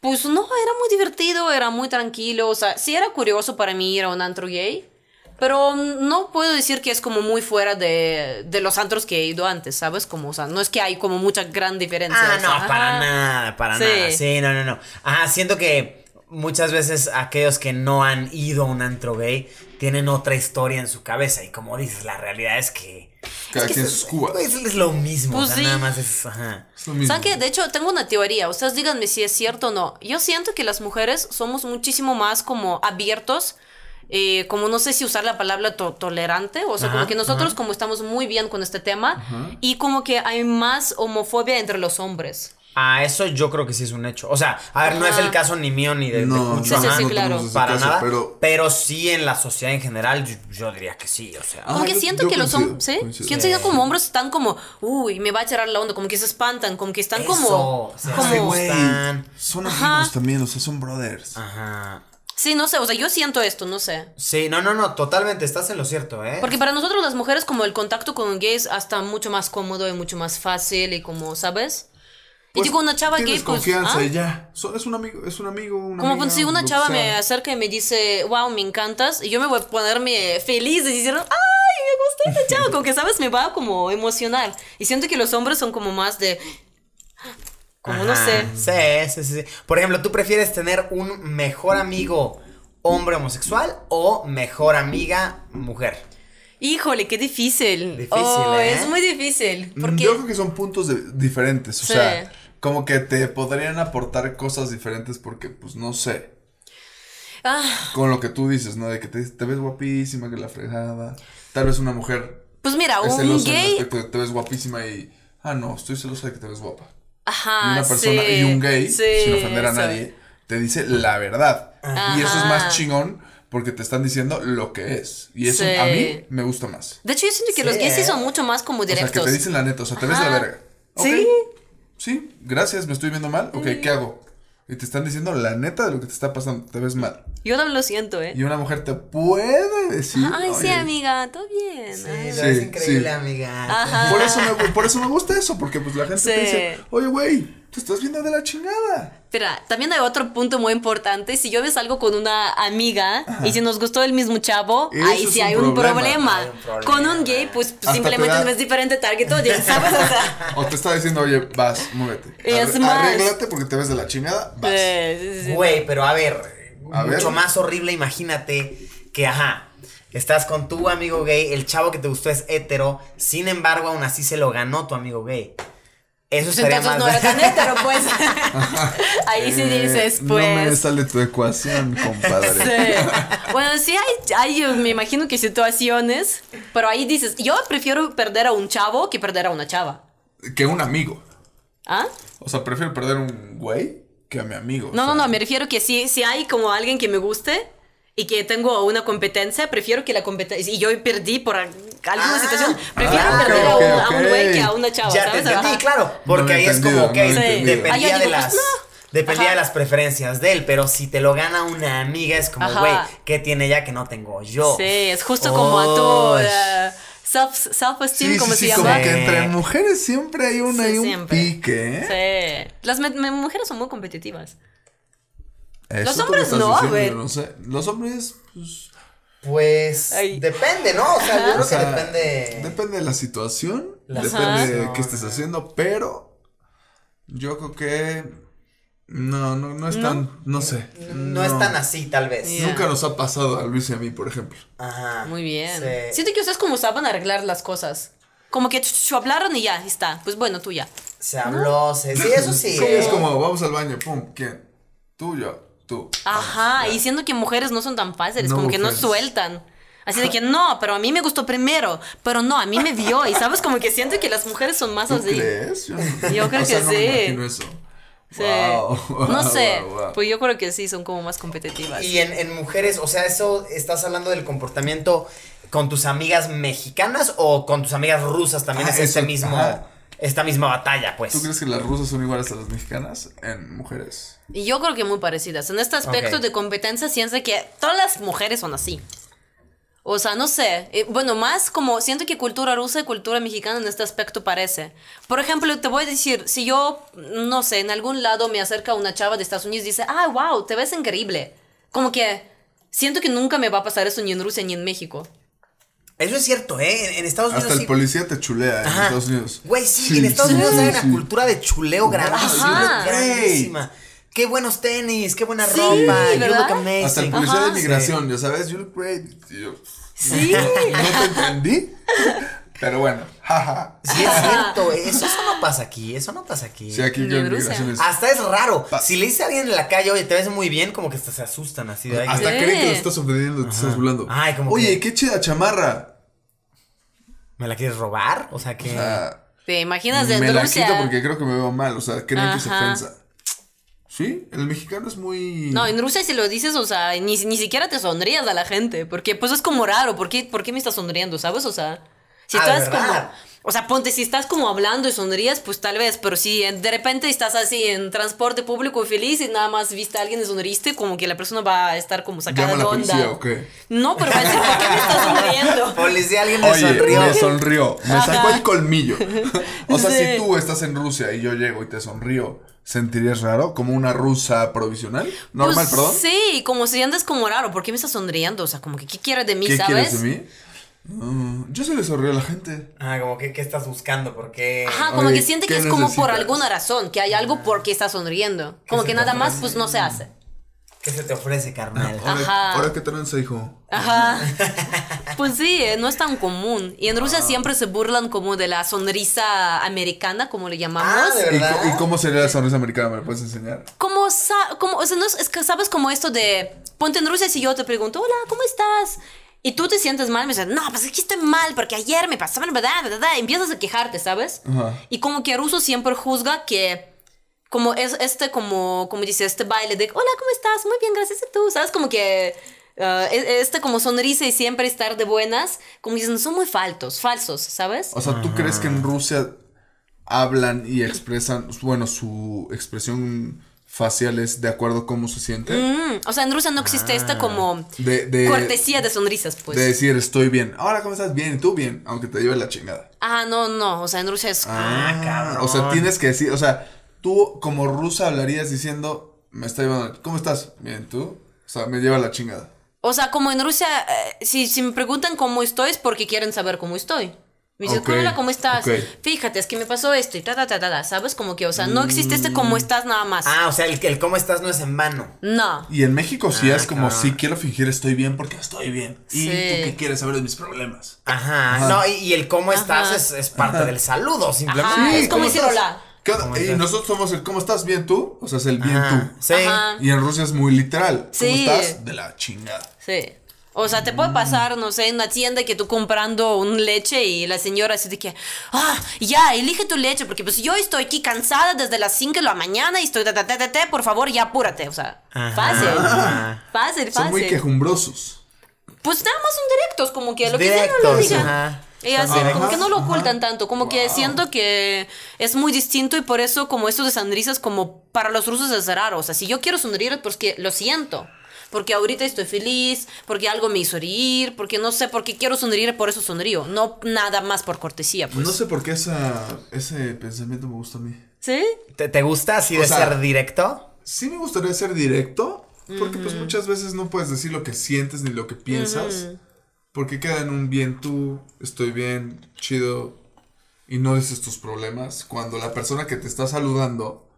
A: Pues no, era muy divertido, era muy tranquilo, o sea, sí era curioso para mí ir a un antro gay, pero no puedo decir que es como muy fuera de, de los antros que he ido antes, ¿sabes? Como, o sea, no es que hay como mucha gran diferencia.
B: Ah,
A: o sea,
B: no,
A: ajá.
B: para nada, para
A: Sí.
B: nada. Sí, no, no, no. Ajá, siento que muchas veces aquellos que no han ido a un antro gay tienen otra historia en su cabeza. Y como dices, la realidad es que.
C: Cada
B: es que
C: quien
B: es,
C: sus cubas.
B: es, es lo mismo.
A: Pues
B: o sea,
A: sí.
B: nada más es. Ajá.
C: Es lo mismo.
A: ¿Saben qué? De hecho, tengo una teoría. Ustedes díganme si es cierto o no. Yo siento que las mujeres somos muchísimo más como abiertos. eh, como no sé si usar la palabra to- tolerante, o sea,
B: Ajá,
A: como que nosotros como estamos muy bien con este tema y como que hay más homofobia entre los hombres.
B: Ah, eso yo creo que sí es un hecho. O sea, a ver, no es el caso ni mío ni de, de
C: No,
B: Cucho,
A: Sí, sí, claro.
B: Para
C: caso,
B: nada.
C: pero
B: Pero sí en la sociedad en general, yo, yo diría que sí. O sea.
A: Como
C: Ah, yo-
A: siento
C: yo
A: que los hombres, ¿sí?
C: coincido.
A: Que siento como hombres están como, uy, me va a echar la onda, como que se espantan, como que están
B: Eso,
A: como,
B: se
A: como,
C: son
A: Ajá.
C: amigos también, o sea, son brothers.
B: Ajá.
A: sí, no sé, o sea, yo siento esto, no sé.
B: Sí, no, no, no, totalmente, estás en lo cierto, ¿eh?
A: Porque para nosotros las mujeres como el contacto con gays hasta mucho más cómodo y mucho más fácil y como, ¿sabes? Y
C: Pues,
A: digo, una chava gay, pues...
C: confianza
A: ¿ah?
C: y ya. So- es un amigo, es un amigo, una
A: Como
C: amiga,
A: pues, si una
C: que
A: chava
C: sea.
A: me acerca y me dice, wow, me encantas, y yo me voy a ponerme feliz de decir, ay, me gusta esta chava, como que, ¿sabes? Me va como emocionar. Y siento que los hombres son como más de, como no sé.
B: Sí, sí, sí, sí. Por ejemplo, ¿tú prefieres tener un mejor amigo hombre homosexual o mejor amiga mujer?
A: Híjole, qué difícil.
B: Difícil,
A: Oh,
B: ¿eh?
A: Es muy difícil.
C: Mm,
A: Porque...
C: Yo creo que son puntos de- diferentes, o
A: Sí.
C: sea, como que te podrían aportar cosas diferentes porque, pues, no sé,
A: Ah,
C: con lo que tú dices, ¿no? De que te, te ves guapísima, que la fregada. Tal vez una mujer
A: pues mira,
C: es
A: un
C: celosa en el
A: gay
C: de que te ves guapísima y, ah, no, estoy celosa de que te ves guapa.
A: Ajá,
C: y una persona
A: sí,
C: y un gay,
A: sí,
C: sin ofender a nadie, te dice la verdad. Y eso es
A: Ajá.
C: más chingón porque te están diciendo lo que es. Y eso
A: Sí.
C: a mí me gusta más.
A: De hecho, yo siento que
B: Sí,
A: los gays sí son mucho más como
C: O sea,
A: directos.
C: que te dicen la neta, o sea, te ves la verga.
A: Sí.
C: Sí, gracias, me estoy viendo mal. Ok, ¿qué hago? Y te están diciendo la neta de lo que te está pasando, te ves mal.
A: Yo también lo siento, ¿eh?
C: Y una mujer te puede decir.
A: Ay, sí,
C: "Oye,
A: amiga, todo bien.
B: Sí,
A: Ay.
B: lo
C: Sí,
B: es increíble,
C: sí.
B: amiga.
A: Ajá.
C: Por eso, me, por eso me gusta eso, porque pues la gente
A: Sí.
C: te dice, oye, güey, te estás viendo de la chingada.
A: Espera, también hay otro punto muy importante. Si yo ves algo con una amiga y si nos gustó el mismo chavo,
C: Eso
A: ahí sí
C: un
A: hay un
C: problema.
A: problema.
B: Hay un problema.
A: Con un gay, pues,
C: Hasta
A: simplemente
C: te da-
A: no es diferente target audience, ¿sabes? O sea,
C: O te está diciendo, oye, vas, muévete.
A: Es
C: Arre-
A: más.
C: Arréglate porque te ves de la chingada, vas.
A: eh, sí, sí, sí.
B: Güey, pero a ver,
C: A
B: mucho
C: ver.
B: más horrible, imagínate que, ajá, estás con tu amigo gay, el chavo que te gustó es hetero, sin embargo, aún así se lo ganó tu amigo gay. Eso
A: Pues entonces
B: más...
A: no era tan hétero, pues. Ahí sí
C: Eh,
A: dices,
C: No me
A: pues.
C: sale tu ecuación, compadre.
A: Sí. Bueno, sí hay, hay, me imagino que situaciones, pero ahí dices, yo prefiero perder a un chavo que perder a una chava.
C: Que un amigo.
A: ¿Ah?
C: O sea, prefiero perder un güey que a mi amigo. o
A: No, no, no, me refiero que si, si hay como alguien que me guste y que tengo una competencia, prefiero que la competencia, y yo perdí por al- alguna
B: Ah,
A: situación, prefiero perder a un, a güey que a una chava,
B: ya te
A: ¿sabes?
B: entendí,
A: Ajá.
B: claro, porque
C: No
B: ahí es como que dependía
A: Ah,
B: de las...
A: pues, no.
B: Dependía
A: Ajá.
B: de las preferencias de él, pero si te lo gana una amiga es como, güey, ¿qué tiene ella que no tengo yo?
A: Sí, es justo como a tu self, self-esteem,
C: Sí,
A: como
C: sí,
A: se
C: sí,
A: llama.
C: como que entre mujeres siempre hay una
A: Sí,
C: y un
A: siempre.
C: pique, ¿eh?
A: Sí. Las mujeres son muy competitivas.
C: Eso
A: Los hombres no,
C: diciendo,
A: a ver.
C: yo no sé. Los hombres, pues.
B: Pues
A: Ay.
B: depende, ¿no? O sea, yo
C: o
B: creo
C: sea,
B: que depende...
C: Depende de la situación, depende de qué estés haciendo, pero yo creo que no, no, no es
A: ¿No?
C: tan, no sé.
B: No, es tan así, tal vez.
A: Yeah.
C: Nunca nos ha pasado a Luis y a mí, por ejemplo.
B: Ajá.
A: Muy bien.
B: Sí.
A: Siento que ustedes como saben arreglar las cosas. Como que hablaron y ya, ahí está. Pues bueno, tú ya.
B: Se habló, se... Sí, eso sí.
C: Sí,
B: ¿eh?
C: es como, vamos al baño, pum, ¿quién? Tú, yo, tú.
A: Ajá,
C: Ya.
A: y siento que mujeres no son tan fáciles,
C: No
A: como que no sueltan. Así de que no, pero a mí me gustó primero, pero no, a mí me vio. Y sabes, como que siento que las mujeres son más
C: ¿Tú
A: así.
C: crees? Yo, no-
A: Yo creo
C: o sea,
A: que
C: no me
A: sí.
C: imagino eso.
A: Sí.
C: Wow,
A: no sé,
C: wow, wow.
A: pues yo creo que sí, son como más competitivas.
B: Y en, en mujeres, o sea, eso estás hablando del comportamiento con tus amigas mexicanas o con tus amigas rusas también
C: Ah,
B: es este mismo,
C: ajá.
B: Esta misma batalla, pues.
C: ¿Tú crees que las rusas son iguales a las mexicanas en mujeres?
A: Y yo creo que muy parecidas. En este aspecto
B: Ok.
A: de competencia, siento que todas las mujeres son así. O sea, no sé. eh, bueno, más como siento que cultura rusa y cultura mexicana en este aspecto parece. Por ejemplo, te voy a decir, si yo, no sé, en algún lado me acerca una chava de Estados Unidos y dice, ah, wow, te ves increíble. Como que siento que nunca me va a pasar eso ni en Rusia ni en México.
B: Eso es cierto, ¿eh? En, en Estados Unidos
C: Hasta el
B: sí-
C: policía te chulea en
B: Ajá.
C: Estados Unidos.
B: Güey, sí, en Estados Unidos hay una cultura de chuleo grandísima. Qué buenos tenis, qué buena
A: Sí,
B: ropa. You look amazing.
C: Hasta el policía
A: Ajá.
C: de inmigración, ya sabes, you look great. Yo,
A: Sí.
C: no te entendí, pero bueno, jaja.
B: Sí, es cierto. Eso, eso no pasa aquí. Eso no pasa aquí.
C: Sí, aquí
A: en
C: inmigración es...
B: Hasta es raro.
C: Pa-
B: Si le dice a alguien en la calle, oye, te ves muy bien, como que hasta se asustan así de ahí.
C: Hasta creen que lo estás ofendiendo, te estás burlando.
B: Ay, como
C: Oye,
B: que-
C: qué chida chamarra.
B: ¿Me la quieres robar? O sea que.
C: O sea,
A: ¿Te imaginas en
C: me la
A: Rusia?
C: quito porque creo que me veo mal, o sea, creen que es
A: Ajá.
C: ofensa. Sí, el mexicano es muy...
A: No, en Rusia si lo dices, o sea, ni, ni siquiera te sonrías a la gente, porque pues es como raro, ¿por qué, por qué me estás sonriendo, sabes? O sea, si
B: Ah, ¿de
A: estás como... O sea, ponte, si estás como hablando y sonríes, pues tal vez, pero si de repente estás así en transporte público y feliz y nada más viste a alguien y sonriste, como que la persona va a estar como sacada
C: ¿Llama a
A: de
C: la
A: onda.
C: policía o qué?
A: No, pero va a decir, ¿por qué me estás sonriendo?
B: Policía, alguien me
C: Oye,
B: sonrió.
C: me sonrió, me sacó el colmillo. O sea,
A: Sí.
C: si tú estás en Rusia y yo llego y te sonrío, ¿sentirías raro? ¿Como una rusa provisional? ¿Normal,
A: Pues,
C: perdón?
A: Sí, como si andas como raro, ¿por qué me estás sonriendo? O sea, como que, ¿qué quieres de mí,
C: ¿Qué
A: sabes?
C: quieres de mí? Yo se le sonrío a la gente.
B: Ah, como que, ¿qué estás buscando? Porque.
A: Ajá, como
C: Oye,
A: que siente que
C: ¿qué
A: es como por
C: necesitas?
A: alguna razón, que hay algo por qué está sonriendo. Como que nada más
B: ofrece?
A: pues no se hace.
B: ¿Qué se te ofrece, carnal?
C: Ahora,
A: Ajá.
C: ahora qué tranza, hijo.
A: Ajá. Pues sí, eh, no es tan común. Y en Rusia siempre se burlan como de la sonrisa americana, como le llamamos.
B: Ah, de
C: ¿Y,
B: ¿verdad?
C: co- y cómo sería la sonrisa americana? ¿Me la puedes enseñar?
A: Como, sa- como, o sea, no es, es que sabes como esto de, ponte en Rusia si yo te pregunto, hola, ¿cómo estás? Y tú te sientes mal, me dices, no, pues es que estoy mal porque ayer me pasaba, ¿verdad? ¿verdad? Empiezas a quejarte, ¿sabes?
C: Ajá.
A: Y como que ruso siempre juzga que como es este, como, como dice, este baile de, hola, ¿cómo estás? Muy bien, gracias a tú, ¿sabes? Como que ah, e- este como sonrisa y siempre estar de buenas, como dicen, son muy faltos, falsos, ¿sabes?
C: O sea, ¿tú crees que en Rusia hablan y expresan, bueno, su expresión facial es de acuerdo a cómo se siente?
A: Mm, o sea, en Rusia no existe esta como
C: De, de,
A: cortesía de sonrisas, pues.
C: de decir estoy bien. Ahora, ¿cómo estás? Bien, y tú bien, aunque te lleve la chingada.
A: Ah, no, no, o sea, en Rusia es...
C: Ah,
B: cabrón.
C: O sea, tienes que decir, o sea, tú como rusa hablarías diciendo, me está llevando, ¿cómo estás? Bien, tú. O sea, me lleva la chingada.
A: O sea, como en Rusia, eh, si, si me preguntan cómo estoy es porque quieren saber cómo estoy. Me dicen,
C: Ok,
A: hola, ¿cómo estás? Fíjate, es que me pasó esto y ta, ta, ta, ta, ta, ¿sabes? Como que, o sea, no existe este cómo estás nada más.
B: Ah, o sea, el, el cómo estás no es en vano.
A: No.
C: Y en México sí
B: Ah,
C: es como,
B: cabrón.
C: sí quiero fingir estoy bien porque estoy bien. ¿Y
A: Sí.
C: tú qué quieres saber de mis problemas?
B: Ajá.
C: Ajá.
B: No, y, y el cómo estás es, es parte del saludo, simplemente.
A: Ajá, es como
C: ¿cómo
A: decir hola.
C: ¿Qué onda?
B: ¿Cómo
C: Y nosotros somos el ¿cómo estás? ¿Bien tú? O sea, es el bien
B: Ajá,
C: tú.
B: Sí.
A: Ajá.
C: Y en Rusia es muy literal. ¿Cómo
A: Sí.
C: estás? De la chingada.
A: Sí. O sea, te puede pasar, no sé, en una tienda que tú comprando un leche y la señora así de que, ah, ya, elige tu leche, porque pues yo estoy aquí cansada desde las 5 de la mañana y estoy, ta, ta, ta, ta, ta, por favor, ya apúrate. O sea,
B: Ajá.
A: fácil.
B: Ajá.
A: Fácil,
C: Son muy
A: fácil.
C: quejumbrosos.
A: Pues nada más son directos, como que lo que sea no lo
B: Directos,
A: digan.
B: ajá.
A: Y así, como que no lo
C: ajá.
A: ocultan tanto, como que siento que es muy distinto y por eso como esto de sonrisas como para los rusos es raro, o sea, si yo quiero sonreír es porque lo siento, porque ahorita estoy feliz, porque algo me hizo reír, porque no sé por qué quiero sonreír, por eso sonrío, no nada más por cortesía, pues.
C: No sé por qué esa, ese pensamiento me gusta a mí.
A: ¿Sí?
B: ¿Te, te gusta así
C: O
B: de
C: sea-
B: ser directo?
C: Sí me gustaría ser directo, porque pues muchas veces no puedes decir lo que sientes ni lo que piensas, porque queda en un bien tú, estoy bien, chido, y no dices tus problemas, cuando la persona que te está saludando...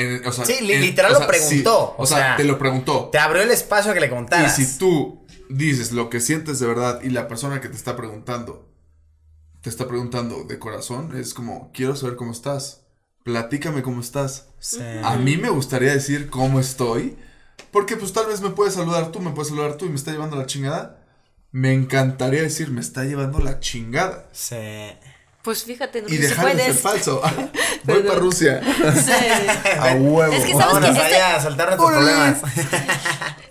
C: en- o sea,
B: Sí,
C: en-
B: literal
C: o
B: lo preguntó,
C: sí,
B: o
C: o sea,
B: sea,
C: te lo preguntó.
B: Te abrió el espacio a que le
C: Y
B: contaras.
C: si tú dices lo que sientes de verdad y la persona que te está preguntando te está preguntando de corazón, es como, quiero saber cómo estás. Platícame cómo estás.
B: Sí.
C: A mí me gustaría decir cómo estoy, porque pues tal vez me puedes saludar tú, me puedes saludar tú y me está llevando la chingada. Me encantaría decir, me está llevando la chingada.
B: Sí.
A: Pues fíjate, no
C: Y
A: si
C: dejar de ser falso. Voy para Rusia.
A: Sí.
C: A huevo.
A: Es que sabes
B: Vámonos
A: que este-
B: allá a soltar nuestros problemas.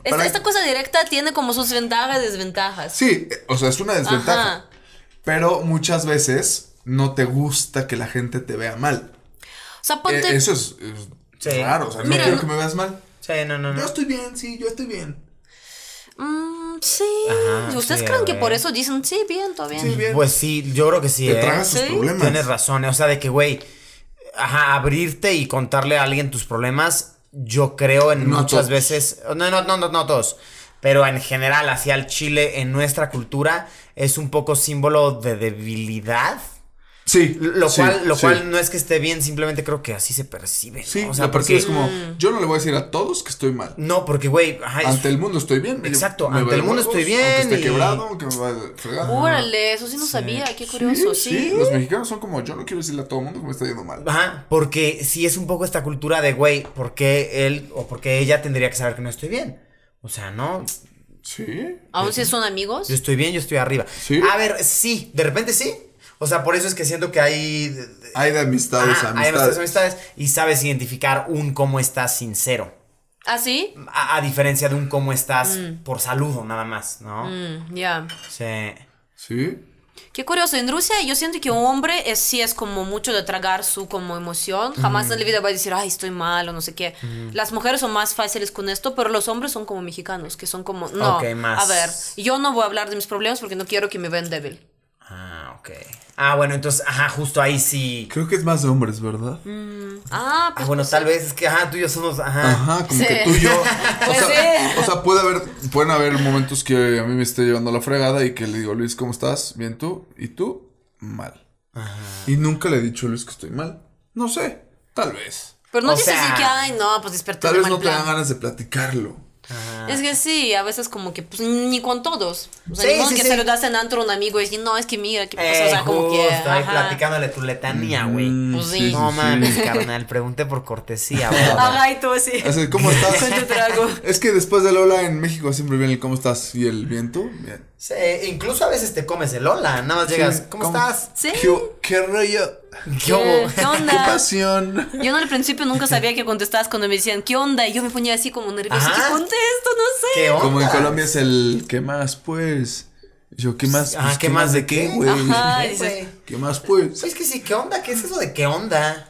A: Esta, esta cosa directa tiene como sus ventajas y desventajas.
C: Sí, eh, o sea, es una desventaja.
A: Ajá.
C: Pero muchas veces no te gusta que la gente te vea mal.
A: O sea,
C: Eh,
A: ponte...
C: eso es, es
B: Sí.
C: raro, o sea, no
A: Mira,
C: quiero
A: no-
C: que me veas mal.
B: Sí, no, no,
C: Yo
B: no.
C: estoy bien, sí, yo estoy bien.
A: Mm, sí.
B: Ajá,
A: ¿Ustedes
B: sí,
A: creen que por eso dicen, sí, bien, todo bien?
C: Sí, bien.
B: Pues sí, yo creo que sí,
C: te
B: ¿eh?
C: tragas tus problemas.
B: Tienes razón, o sea, de que, güey, ajá, abrirte y contarle a alguien tus problemas, yo creo en
C: No
B: muchas
C: todos.
B: veces, no, no, no, no, no todos, pero en general hacia el Chile, en nuestra cultura, es un poco símbolo de debilidad.
C: Sí.
B: Lo
C: sí,
B: cual, lo
C: sí.
B: cual no es que esté bien, simplemente creo que así se percibe. ¿no?
C: Sí,
B: o sea,
C: la
B: porque
C: percibes como, yo no le voy a decir a todos que estoy mal.
B: No, porque, güey, es-
C: Ante el mundo estoy bien. me-
B: Exacto,
C: me
B: ante el mundo
C: huevos,
B: estoy bien
C: Aunque esté
B: y-
C: quebrado, aunque me vaya fregado.
A: Órale, eso sí no sabía, qué curioso, sí.
C: Los mexicanos son como, yo no quiero decirle a todo el mundo que me está yendo mal.
B: Ajá, porque sí es un poco esta cultura de, güey, ¿por qué él o por qué ella tendría que saber que no estoy bien? O sea, no,
C: Sí.
A: ¿Aún si son amigos?
B: yo estoy bien, yo estoy arriba.
C: ¿Sí?
B: A ver, sí, de repente sí. O sea, por eso es que siento que hay...
C: Hay de amistades,
B: Ajá, hay
C: amistades.
B: amistades, amistades y sabes identificar un cómo estás sincero.
A: ¿Ah, sí?
B: A, a diferencia de un cómo estás por saludo nada más, ¿no?
A: Mm, ya.
B: Sí.
C: Sí.
A: Qué curioso, en Rusia yo siento que un hombre es, sí es como mucho de tragar su como emoción. Jamás en la vida va a decir, ay, estoy mal o no sé qué. Las mujeres son más fáciles con esto, pero los hombres son como mexicanos, que son como, no,
B: más.
A: a ver, yo no voy a hablar de mis problemas porque no quiero que me vean débil.
B: Ah, ok. Ah, bueno, entonces, ajá, justo ahí sí.
C: Creo que es más de hombres, ¿verdad?
A: Ah,
B: Ah,
A: pues,
B: bueno, tal vez es que, ajá, tú y yo somos, ajá.
C: Ajá, como
A: Sí.
C: que tú y yo. O
A: Pues
C: sea, o sea, puede haber, pueden haber momentos que a mí me esté llevando la fregada y que le digo, Luis, ¿cómo estás? Bien tú. ¿Y tú? Mal. Y nunca le he dicho a Luis que estoy mal. No sé, tal vez.
A: pero no
B: o
A: dices
B: sea,
A: así que, ay, no, pues desperté
C: Tal vez
A: mal
C: no te
A: plan.
C: dan ganas de platicarlo.
A: Es que sí, a veces como que pues ni con todos. O sea,
B: Sí,
A: ni
B: sí,
A: que
B: sí.
A: saludas en antro a un amigo y decir, no, es que mira, ¿qué pasa? o
B: Eh,
A: sea, como que.
B: justo, ahí
A: ajá.
B: platicándole tu letanía, güey.
A: Pues sí.
B: No mames, carnal, pregunté por cortesía, güey.
A: Ajá, y tú así.
C: Así, ¿cómo estás?
A: Con tu trago.
C: es que después del hola en México siempre viene el ¿cómo estás? Y el bien tú, bien.
B: Sí, incluso a veces te comes el hola, nada más llegas,
C: Sí,
B: ¿cómo,
C: ¿cómo?
B: estás?
A: Sí.
C: ¿Qué, ¿Qué rollo?
B: ¿Qué
A: ¿Qué
C: ¿Qué
A: onda?
C: pasión?
A: Yo no al principio nunca sabía qué contestabas cuando me decían, ¿qué onda? Y yo me ponía así como nerviosa.
B: Ajá.
A: ¿Qué contesto? No sé.
B: ¿Qué onda?
C: Como en Colombia es el ¿qué más pues? Yo, ¿qué más?
B: Ah,
C: Pues,
B: ¿qué más de qué?
C: güey?
A: Ajá,
B: ¿Qué,
A: dices,
B: güey?
C: ¿Qué más pues?
B: Es que sí, ¿qué onda? ¿Qué es eso de qué onda?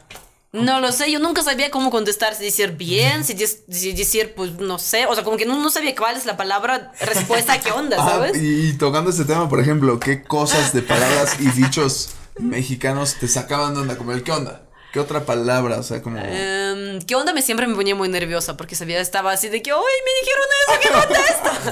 A: No lo sé, yo nunca sabía cómo contestar, si decir bien, si, decir, pues no sé, o sea, como que no, no sabía cuál es la palabra respuesta a qué onda,
C: Ah,
A: ¿sabes?
C: y, y tocando este tema, por ejemplo, ¿qué cosas de palabras y dichos mexicanos te sacaban de onda? Como el ¿qué onda? ¿Qué otra palabra? O sea, como...
A: Em, ¿Qué onda? Me siempre me ponía muy nerviosa porque sabía, estaba así de que, ¡ay, me dijeron eso! ¿Qué contesto?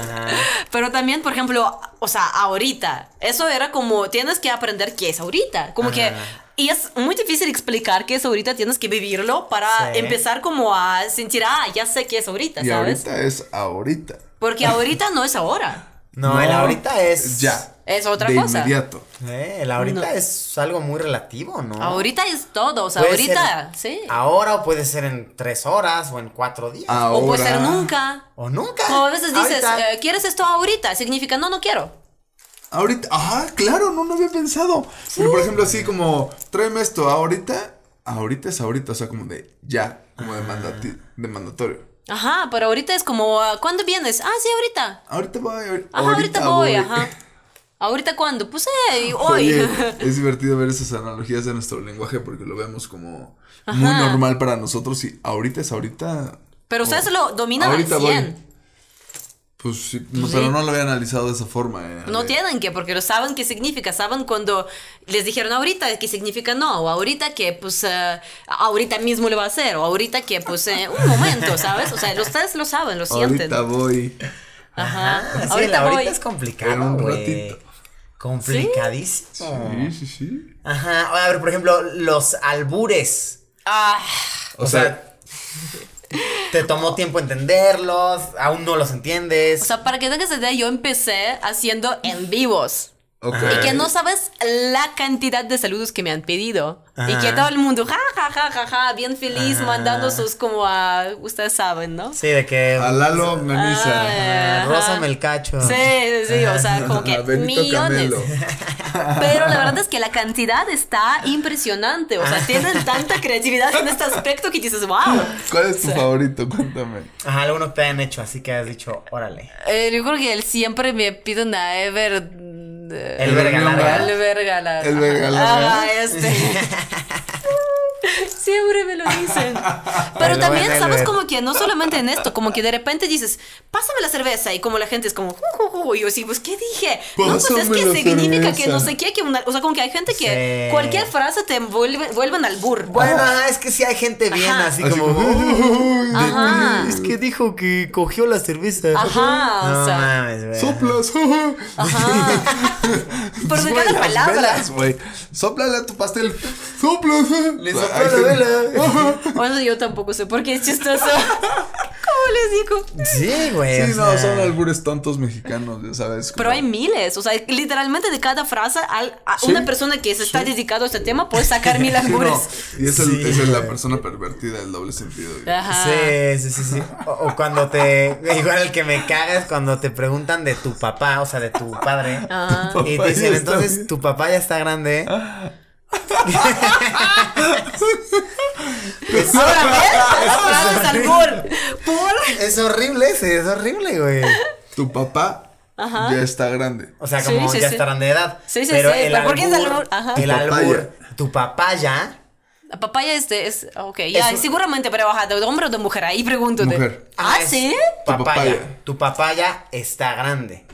A: Pero también, por ejemplo, o sea, ahorita, eso era como, tienes que aprender qué es ahorita. Como que, y es muy difícil explicar qué es ahorita, tienes que vivirlo para
B: Sí.
A: empezar como a sentir, ah, ya sé qué es ahorita,
C: y
A: ¿sabes?
C: ahorita es ahorita.
A: Porque ahorita no es ahora,
B: No, el ahorita es.
C: Ya.
A: es otra
C: de
A: cosa.
C: inmediato.
B: Eh, el ahorita
A: No.
B: es algo muy relativo, ¿no?
A: Ahorita es todo, o sea,
B: Puede
A: ahorita,
B: ser
A: sí.
B: Ahora o puede ser en tres horas o en cuatro días.
C: Ahora.
A: O puede ser nunca.
B: O nunca.
A: O a veces dices, eh, ¿quieres esto ahorita? Significa, no, no quiero.
C: Ahorita, ajá, claro, no lo había pensado. Pero por ejemplo, así como, tráeme esto ahorita, ahorita es ahorita, o sea, como de ya, como de, mandati- de mandatorio.
A: Ajá, pero ahorita es como, ah, ¿cuándo vienes? Ah, sí, ahorita.
C: Ahorita voy, ahor-
A: Ajá, ahorita, voy, ajá. ¿Ahorita cuándo? Pues eh, hoy.
C: Oye, es divertido ver esas analogías de nuestro lenguaje porque lo vemos como muy normal para nosotros y ahorita es ahorita.
A: Pero ustedes lo dominan al
C: ahorita voy.
A: 100.
C: Pues sí, no, pero no lo había analizado de esa forma. eh,
A: No tienen que, porque lo saben qué significa. Saben cuando les dijeron ahorita qué significa no, o ahorita que pues eh, ahorita mismo le va a hacer, o ahorita que pues eh, un momento, ¿sabes? O sea, ustedes lo saben, lo sienten.
C: Ahorita voy.
A: Ajá.
B: Sí,
A: ahorita
B: ahorita
A: voy.
B: es complicado,
C: En un ratito.
B: Complicadísimo.
C: Sí, sí, sí.
B: Ajá. A ver, por ejemplo, los albures.
A: Ah,
B: O, sea, te tomó tiempo entenderlos, aún no los entiendes.
A: o sea, para que tengas idea, yo empecé haciendo en vivos.
C: Ok.
A: Y que no sabes la cantidad de saludos que me han pedido. Y
B: Ajá.
A: que todo el mundo, ja, ja, ja, ja, ja, bien feliz,
B: Ajá.
A: mandando sus como a, ustedes saben, ¿no?
B: sí, de que.
C: A Lalo
A: Ah,
C: Memisa.
B: Ah,
A: Ajá.
B: Rózame el cacho.
A: Sí, sí, sí, o sea, como que
C: A Benito
A: millones.
C: Camelo.
A: Pero la verdad es que la cantidad está impresionante. O sea, tienen tanta creatividad en este aspecto que dices, wow.
C: ¿Cuál es tu favorito? Cuéntame.
B: Ajá, algunos te han hecho, así que has dicho, órale.
A: Eh, yo creo que él siempre me pide una Ever.
B: El verga larga.
A: El verga larga.
C: El verga larga.
A: Ah, este. Siempre me lo dicen. Pero también, ¿sabes? Como que no solamente en esto, como que de repente dices, pásame la cerveza y como la gente es como, "Ju, ju, ju", y yo sí, pues, ¿qué dije? no, pues es
C: Pásame
A: que
C: la
A: significa que no sé qué, que una, o sea, como que hay gente que
B: Sí.
A: cualquier frase te vuelve, vuelven al burro.
B: Bueno, ajá, es que sí hay gente bien,
A: Ajá.
B: así,
C: Así
B: como.
A: Ajá.
B: Es que dijo que cogió la cerveza.
A: Ajá, o
B: No
A: sea.
B: mames.
C: Soplas.
A: Ajá. Pero cada
C: las
A: palabra.
C: velas, güey. Sóplale a tu pastel. Soplas.
B: Le la vela.
A: Bueno, yo tampoco sé por qué es chistoso. ¿Cómo les digo?
B: Sí, güey.
C: Sí, no,
B: sea,
C: son albures tontos mexicanos, ya sabes.
A: Pero
C: como-
A: hay miles, o sea, literalmente de cada frase, al- a
C: Sí,
A: una persona que se está dedicado a este tema puede sacar mil albures.
C: No, y es, el-
B: Sí,
C: esa es la persona pervertida del doble sentido. güey.
A: Ajá.
B: Sí, sí, sí, sí. O, o cuando te. Igual el que me caga es cuando te preguntan de tu papá, o sea, de tu padre.
A: Ajá.
B: Y te dicen, entonces,
C: bien.
B: tu papá ya está grande.
A: Ahora ves, albur. Por.
B: Es horrible ese, es horrible, güey.
C: Tu papá
A: Ajá.
C: ya está grande.
B: O sea,
A: Sí,
B: como
A: sí,
B: ya
A: sí.
B: estarán de edad.
A: Sí, sí,
B: pero
A: sí,
B: el
A: pero ¿por qué es
B: albur,
A: albur? Ajá.
B: El
C: Tu papaya.
B: albur, tu papá ya.
A: La papaya este es. Ok, ya,
B: Eso-
A: seguramente, pero ajá, de hombre o de mujer, ahí pregúntate.
C: Mujer.
A: Ah,
B: es
A: sí.
C: Tu
B: Papaya. Tu papaya está grande.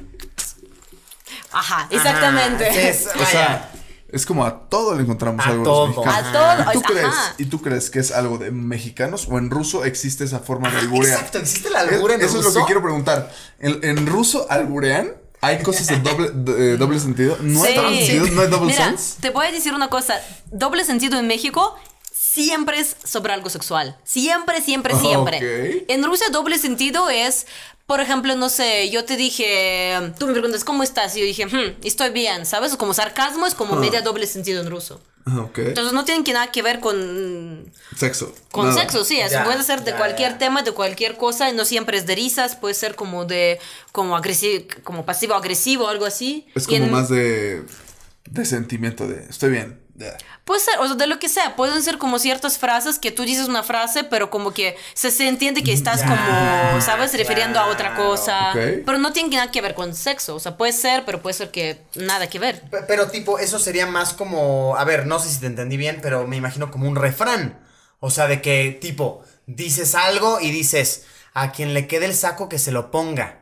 A: Ajá, exactamente.
B: Ajá, es-
C: O sea, es como a todo le encontramos
B: A
C: algo
B: todo.
C: a los mexicanos.
A: A todo.
C: ¿Y tú
A: ajá.
C: crees? ¿Y tú crees que es algo de mexicanos o en ruso existe esa forma de alburear?
B: Exacto, existe el albur en
C: Eso es lo que quiero preguntar. ¿En, en ruso alburean? ¿Hay cosas de doble, de, doble sentido? ¿No hay doble sentido? ¿No hay double
A: Mira,
C: sense?
A: te voy a decir una cosa. Doble sentido en México siempre es sobre algo sexual. Siempre, siempre,
C: Ah,
A: siempre.
C: ok.
A: En Rusia doble sentido es, por ejemplo, no sé, yo te dije, tú me preguntas, ¿cómo estás? Y yo dije, "Hmm, estoy bien, ¿sabes? Como sarcasmo es como
C: Ah.
A: media doble sentido en ruso.
C: Ah, Ok.
A: Entonces no tienen que nada que ver con,
C: Sexo.
A: con
C: Nada.
A: sexo, sí, eso
B: Ya,
A: puede ser de
B: ya,
A: cualquier
B: ya.
A: tema, de cualquier cosa, y no siempre es de risas, puede ser como de, como agresivo, como pasivo agresivo, algo así.
C: Es como
A: en-
C: más de, de sentimiento de estoy bien.
A: Puede ser, o sea, de lo que sea, pueden ser como ciertas frases que tú dices una frase, pero como que se, se entiende que estás como, ¿sabes? Refiriendo a otra cosa. Pero no tiene nada que ver con sexo. O sea, puede ser, pero puede ser que nada que ver.
B: Pe- Pero tipo, eso sería más como, a ver, no sé si te entendí bien, pero me imagino como un refrán. O sea, de que tipo, dices algo y dices, a quien le quede el saco que se lo ponga.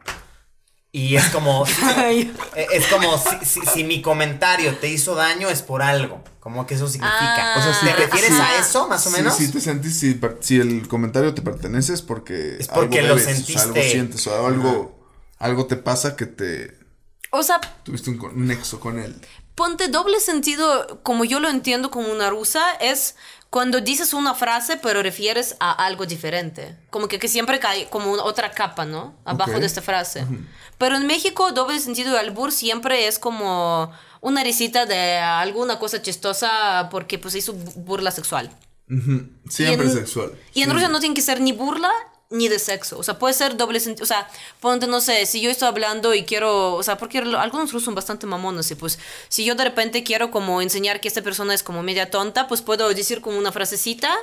B: Y es como, eh, es como si, si- si mi comentario te hizo daño es por algo. Como que eso significa.
A: Ah.
B: o sea,
A: si
B: ¿te
A: te-
B: refieres
A: ajá.
B: a eso, más o
C: Sí,
B: menos?
C: Si te sentís, si, si el comentario te pertenece es porque.
B: Es porque
C: algo
B: lo
C: debes, o sea,
B: sentiste.
C: algo sientes o algo, algo te pasa que te.
A: O sea,
C: Tuviste un, nexo con él.
A: ponte doble sentido, como yo lo entiendo como una rusa, es cuando dices una frase pero refieres a algo diferente. Como que, que siempre cae como una otra capa, ¿no? Abajo de esta frase. Pero en México, doble sentido de albur siempre es como una risita de alguna cosa chistosa porque pues hizo bu- burla sexual.
C: Ujú. Siempre
A: Y en-
C: sexual.
A: Y en. Rusia no tiene que ser ni burla ni de sexo. O sea, puede ser doble sentido. O sea, ponte, no sé, si yo estoy hablando y quiero. O sea, porque lo- algunos rusos son bastante mamones. Y pues, si yo de repente quiero como enseñar que esta persona es como media tonta, pues puedo decir como una frasecita.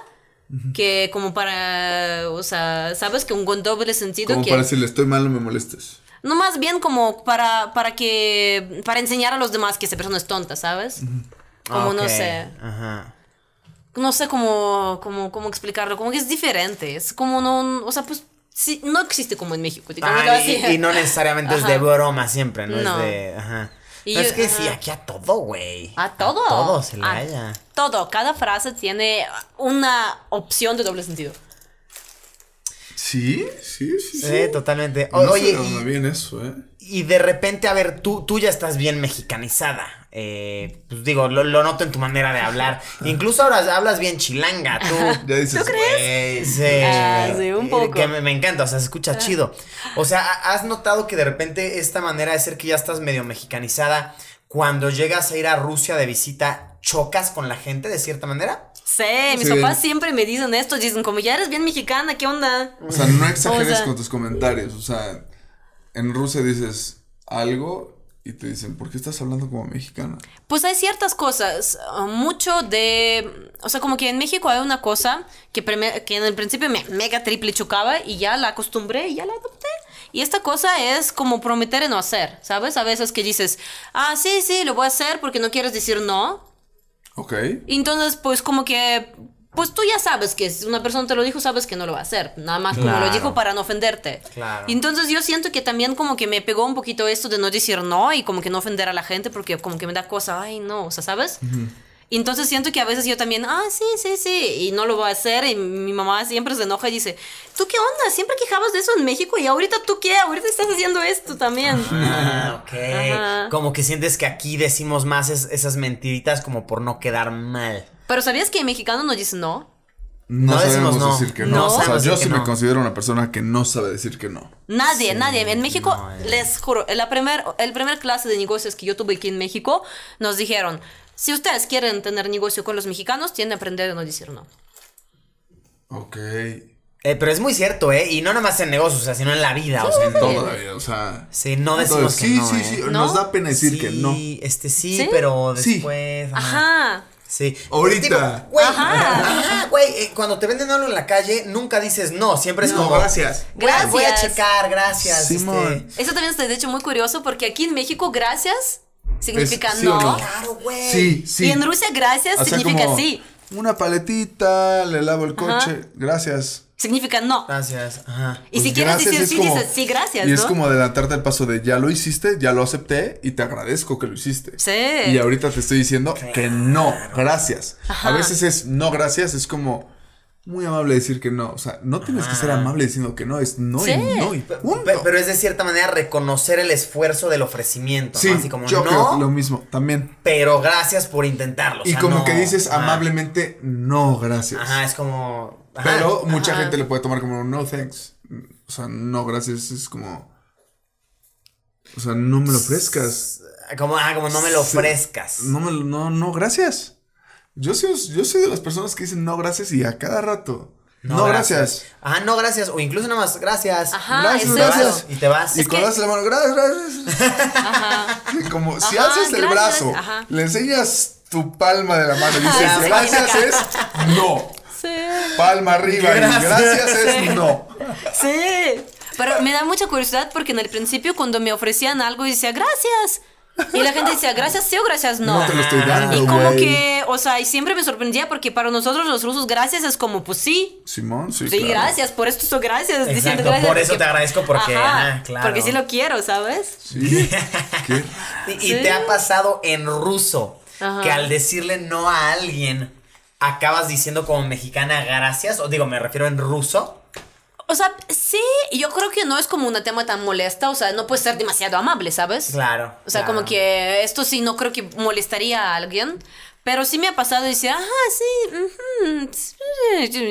A: Que como para, o sea, ¿sabes? Que un con doble sentido
C: Como
A: que...
C: para decirle, estoy mal, no me molestes.
A: No, más bien como para, para que... Para enseñar a los demás que esa persona es tonta, ¿sabes? Como, no sé
B: Ajá.
A: No sé cómo, cómo, cómo explicarlo, como que es diferente, es como no, o sea, pues sí, no existe como en México, digamos
B: Ah,
A: así.
B: y, no necesariamente es de broma siempre, no,
A: No.
B: es de. Ajá.
A: Y
B: No,
A: yo-
B: es que sí, aquí a todo, güey.
A: A todo.
B: A todo se le
A: A
B: haya.
A: Todo, cada frase tiene una opción de doble sentido.
C: Sí, sí, sí. sí.
B: Sí, totalmente. O-
C: No
B: oye, y,
C: viene eso, ¿eh?
B: y de repente, a ver, tú, tú ya estás bien mexicanizada. Eh, pues digo, lo, lo noto en tu manera de hablar. Incluso ahora hablas bien chilanga, tú.
C: Ya dices,
B: Güey, sí.
A: Ah, sí, un
B: Eh,
A: poco.
B: Que me, me encanta, o sea, se escucha chido. O sea, ¿ha- ¿has notado que de repente esta manera de ser que ya estás medio mexicanizada, cuando llegas a ir a Rusia de visita, chocas con la gente de cierta manera?
A: Sí, mis
C: Sí.
A: papás siempre me dicen esto, dicen como ya eres bien mexicana, ¿qué onda?
C: O sea, no exageres
A: O sea-
C: con tus comentarios. O sea, en Rusia dices algo y te dicen, ¿por qué estás hablando como mexicana?
A: Pues hay ciertas cosas, uh, mucho de, o sea, como que en México hay una cosa que, en el principio me mega triple chocaba y ya la acostumbré y ya la adopté. Y esta cosa es como prometer y no hacer, ¿sabes? A veces que dices, ah, sí, sí, lo voy a hacer porque no quieres decir no.
C: Ok.
A: Y entonces, pues como que, pues tú ya sabes que si una persona te lo dijo, sabes que no lo va a hacer. Nada más como lo dijo para no ofenderte.
B: Claro.
A: Y entonces yo siento que también como que me pegó un poquito esto de no decir no y como que no ofender a la gente porque como que me da cosa, ay no, o sea, ¿sabes? Y entonces siento que a veces yo también, ah, sí, sí, sí, y no lo voy a hacer y mi mamá siempre se enoja y dice, ¿tú qué onda? Siempre quejabas de eso en México y ahorita tú qué, ahorita estás haciendo esto también.
B: Ah, ok.
A: Ajá.
B: Como que sientes que aquí decimos más es- esas mentiritas como por no quedar mal.
A: Pero ¿sabías que en mexicano no dice no?
C: No,
B: No
C: sabemos
B: decimos no.
C: decir que
A: No
C: no. O sea, yo sí
B: que
C: me
B: no.
C: considero una persona que no sabe decir que no.
A: Nadie, nadie. En México,
B: no, eh.
A: les juro, en la primer, el primer clase de negocios que yo tuve aquí en México, nos dijeron, si ustedes quieren tener negocio con los mexicanos, tienen que aprender a no decir no.
C: Ok.
B: Eh, pero es muy cierto, ¿eh? Y no nada más en negocios, o sea, sino en la vida, o sea, en todo.
C: Toda la vida, o sea.
B: Sí, no decimos
C: Entonces,
B: que
C: sí,
B: no,
C: sí,
B: ¿eh?
C: sí.
A: ¿No?
C: Nos da pena decir que no.
B: Sí, este sí,
A: ¿Sí?
B: pero
C: Sí.
B: después.
A: Ajá.
B: Sí.
C: Ahorita.
B: Güey,
A: Ajá.
B: ajá, güey, eh, cuando te venden algo en la calle, nunca dices no, siempre es
C: No,
B: como.
C: gracias.
B: Voy a- Voy a
A: Gracias.
B: checar, gracias.
C: Simón.
B: este.
A: Eso también está de hecho muy curioso porque aquí en México, gracias significa
C: Es- sí
A: no.
C: o no.
B: Claro, güey.
C: Sí, sí.
A: Y en Rusia, gracias
C: O sea,
A: significa
C: como
A: sí.
C: Una paletita, le lavo el
A: Ajá.
C: coche, gracias.
A: Significa no.
B: Gracias. Ajá.
A: Y si
C: Pues
A: quieres
C: gracias
A: decir
C: es
A: sí,
C: como-
A: dices sí, gracias,
C: Y es
A: ¿no?
C: como adelantarte el paso de ya lo hiciste, ya lo acepté y te agradezco que lo hiciste.
A: Sí.
C: Y ahorita te estoy diciendo que no, gracias.
A: Ajá.
C: A veces es no gracias, es como muy amable decir que no. O sea, no tienes que ser amable diciendo que no, es no
A: Sí.
C: y no y punto.
B: Pe- Pero es de cierta manera reconocer el esfuerzo del ofrecimiento.
C: sí,
B: ¿no? Así como
C: yo
B: no,
C: creo lo mismo también.
B: pero gracias por intentarlo. o
C: y
B: sea,
C: como
B: no.
C: que dices amablemente no gracias.
B: Ajá, es como. Ajá.
C: Pero mucha
A: Ajá.
C: gente le puede tomar como no thanks. O sea, no gracias es como o sea, no me lo ofrezcas.
B: Como, ah, como no me lo ofrezcas.
C: No me lo- no no gracias. Yo soy yo soy de las personas que dicen no gracias y a cada rato. No, gracias.
B: Ajá, no gracias. O incluso nada más, gracias.
A: Ajá,
C: Gracias,
A: es
B: Y te vas. Y
C: cuando
A: que-
C: la mano, gracias, gracias.
A: Ajá.
C: Como si
A: Ajá,
C: haces el
A: gracias,
C: brazo,
A: ajá.
C: le enseñas tu palma de la mano y dices gracias es no. Palma arriba
B: Gracias.
C: y gracias es
A: Sí.
C: no.
A: Sí. Pero me da mucha curiosidad porque en el principio cuando me ofrecían algo y decía gracias. Y la gente decía gracias sí o gracias no.
C: No te lo estoy dando,
A: Y como que, o sea, y siempre me sorprendía porque para nosotros los rusos gracias es como pues sí.
C: Simón, sí.
A: Sí,
C: claro.
A: gracias, por esto soy gracias.
B: Exacto,
A: diciendo gracias.
B: por eso
A: porque-
B: te agradezco, porque, ajá, claro.
A: Porque sí lo quiero, ¿sabes?
C: Sí. ¿Qué?
B: Y, y
A: Sí.
B: te ha pasado en ruso
A: Ajá.
B: que al decirle no a alguien acabas diciendo como mexicana gracias, o digo, me refiero en ruso.
A: O sea, sí, yo creo que no es como un tema tan molesta, o sea, no puede ser demasiado amable, ¿sabes?
B: Claro.
A: O sea,
B: claro.
A: como que esto sí no creo que molestaría a alguien. Pero sí me ha pasado y decía, ah, sí, ujú, sí",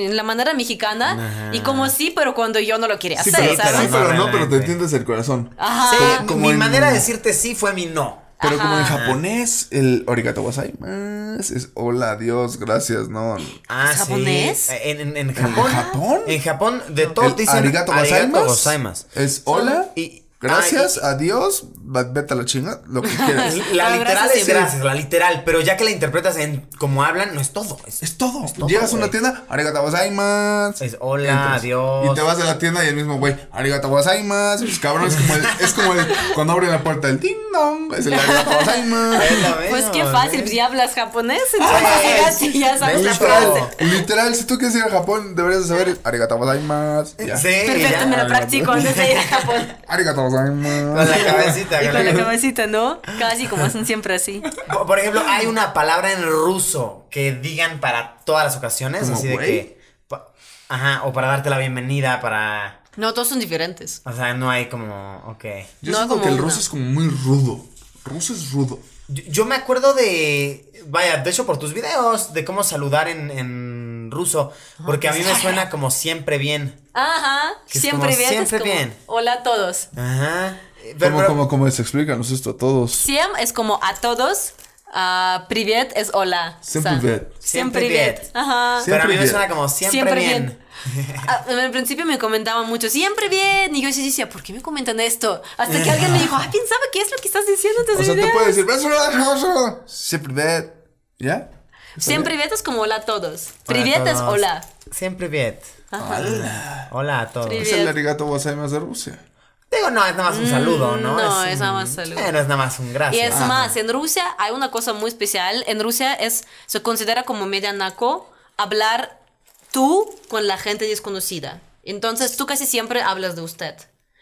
A: en la manera mexicana.
B: Ajá.
A: Y como sí, pero cuando yo no lo quería
C: Sí,
A: hacer,
C: pero,
B: sí,
A: ¿sabes?
C: sí, pero no, pero te entiendes el corazón.
A: Ajá.
B: Sí,
C: Como- como
B: mi
C: en-
B: manera de decirte sí fue mi no.
C: Pero como en
A: Ajá.
C: japonés, el origato gozaimasu es hola, adiós, gracias, no.
B: Ah,
A: ¿Es
B: sí.
A: japonés?
B: En, en, en Japón.
C: Japón?
B: En Japón, de todo
C: El
B: te dicen
C: arigato gozaimasu. es hola,
B: Y-
C: gracias, adiós, va- vete a la chinga, lo que quieras.
B: La literal es gracias, la literal, pero ya que la interpretas en como hablan, no es todo. Es,
C: Es todo.
B: todo,
C: Llegas a una tienda, gozaimasu.
B: Es hola, adiós.
C: Y te vas de la tienda y el mismo güey. Pues cabrón, es como el, es como el, cuando abren la puerta el ding dong, es el
B: lo
A: Pues qué fácil,
B: ¿ves?
A: pues ya hablas japonés, entonces
B: Pues,
A: llegas y ya sabes la frase.
C: Literal, literal, si tú quieres ir a Japón, deberías de saber. Ya.
B: Sí,
A: Perfecto,
B: ya.
A: me lo practico antes de ir a Japón.
C: Arigato
B: Con la cabecita.
A: Y
B: con la-
A: cabecita, ¿no? Casi como hacen siempre así.
B: Por- ejemplo, hay una palabra en ruso que digan para todas las ocasiones,
C: ¿Como
B: así de que. Ajá, o para darte la bienvenida, para.
A: No, todos son diferentes.
B: O sea, no hay como. Ok.
C: Yo
A: No,
C: siento
A: como
C: que el
A: una.
C: ruso es como muy rudo. Ruso es rudo.
B: Yo, yo me acuerdo de. Vaya, de hecho, por tus videos, de cómo saludar en, en ruso. Porque a mí me suena como siempre bien.
A: Ajá,
B: Que
A: siempre
B: como
A: bien.
B: siempre
A: es como,
B: bien.
A: Hola a todos.
B: Ajá. Pero-
C: ¿Cómo,
B: pero-
C: cómo, cómo es? Explícanos esto a todos.
A: Siem es como a todos. ah, privet es hola.
C: Siempre bien.
A: Siempre
B: Siempre
A: bien. Ajá.
B: pero a mí me suena como siempre,
A: Siempre
B: bien.
A: bien. Ah, principio me comentaban mucho, siempre bien. Y yo sí decía, ¿por qué me comentan esto? Hasta que alguien me dijo, ah, ¿quién sabe qué es lo que estás diciendo
C: O sea, te
A: videos?"
C: puede decir, siempre bien. ¿Ya?
A: Siempre bien es como hola a todos.
B: Hola a
A: Privet es
B: todos.
A: hola.
B: Hola a todos.
C: Es el arigato gozaimasu de Rusia.
B: Digo, no, es nada más un saludo, ¿no?
A: Mm, no, es
B: un-
A: nada más saludo.
B: No es nada más un
A: Y
B: gracias.
A: es más, en Rusia hay una cosa muy especial. En Rusia es, se considera como media naco hablar tú con la gente desconocida. Entonces tú casi siempre hablas de usted.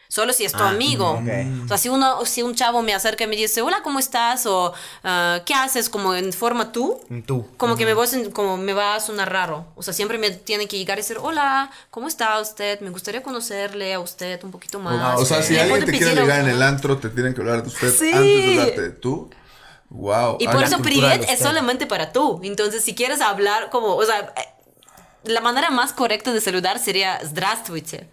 A: Solo si es tu
B: Ah,
A: amigo.
B: ok.
A: O sea, si, uno, si un chavo me acerca y me dice, hola, ¿cómo estás? O ah, ¿qué haces? Como en forma tú.
B: Tú.
A: Como que me va, a sen- como me va a sonar raro. O sea, siempre me tiene que llegar y decir, hola, ¿cómo está usted? Me gustaría conocerle a usted un poquito más.
C: Ah, o sea, si
A: Me
C: alguien
A: puede
C: te quiere
A: pedir
C: ligar en
A: algo.
C: el antro, te tienen que hablar de usted
A: Sí.
C: antes de hablarte de tú. Wow.
A: Y por eso
B: cultura de
A: privet es
B: usted.
A: solamente para tú. Entonces, si quieres hablar como, o sea, eh, la manera más correcta de saludar sería Здравствуйте.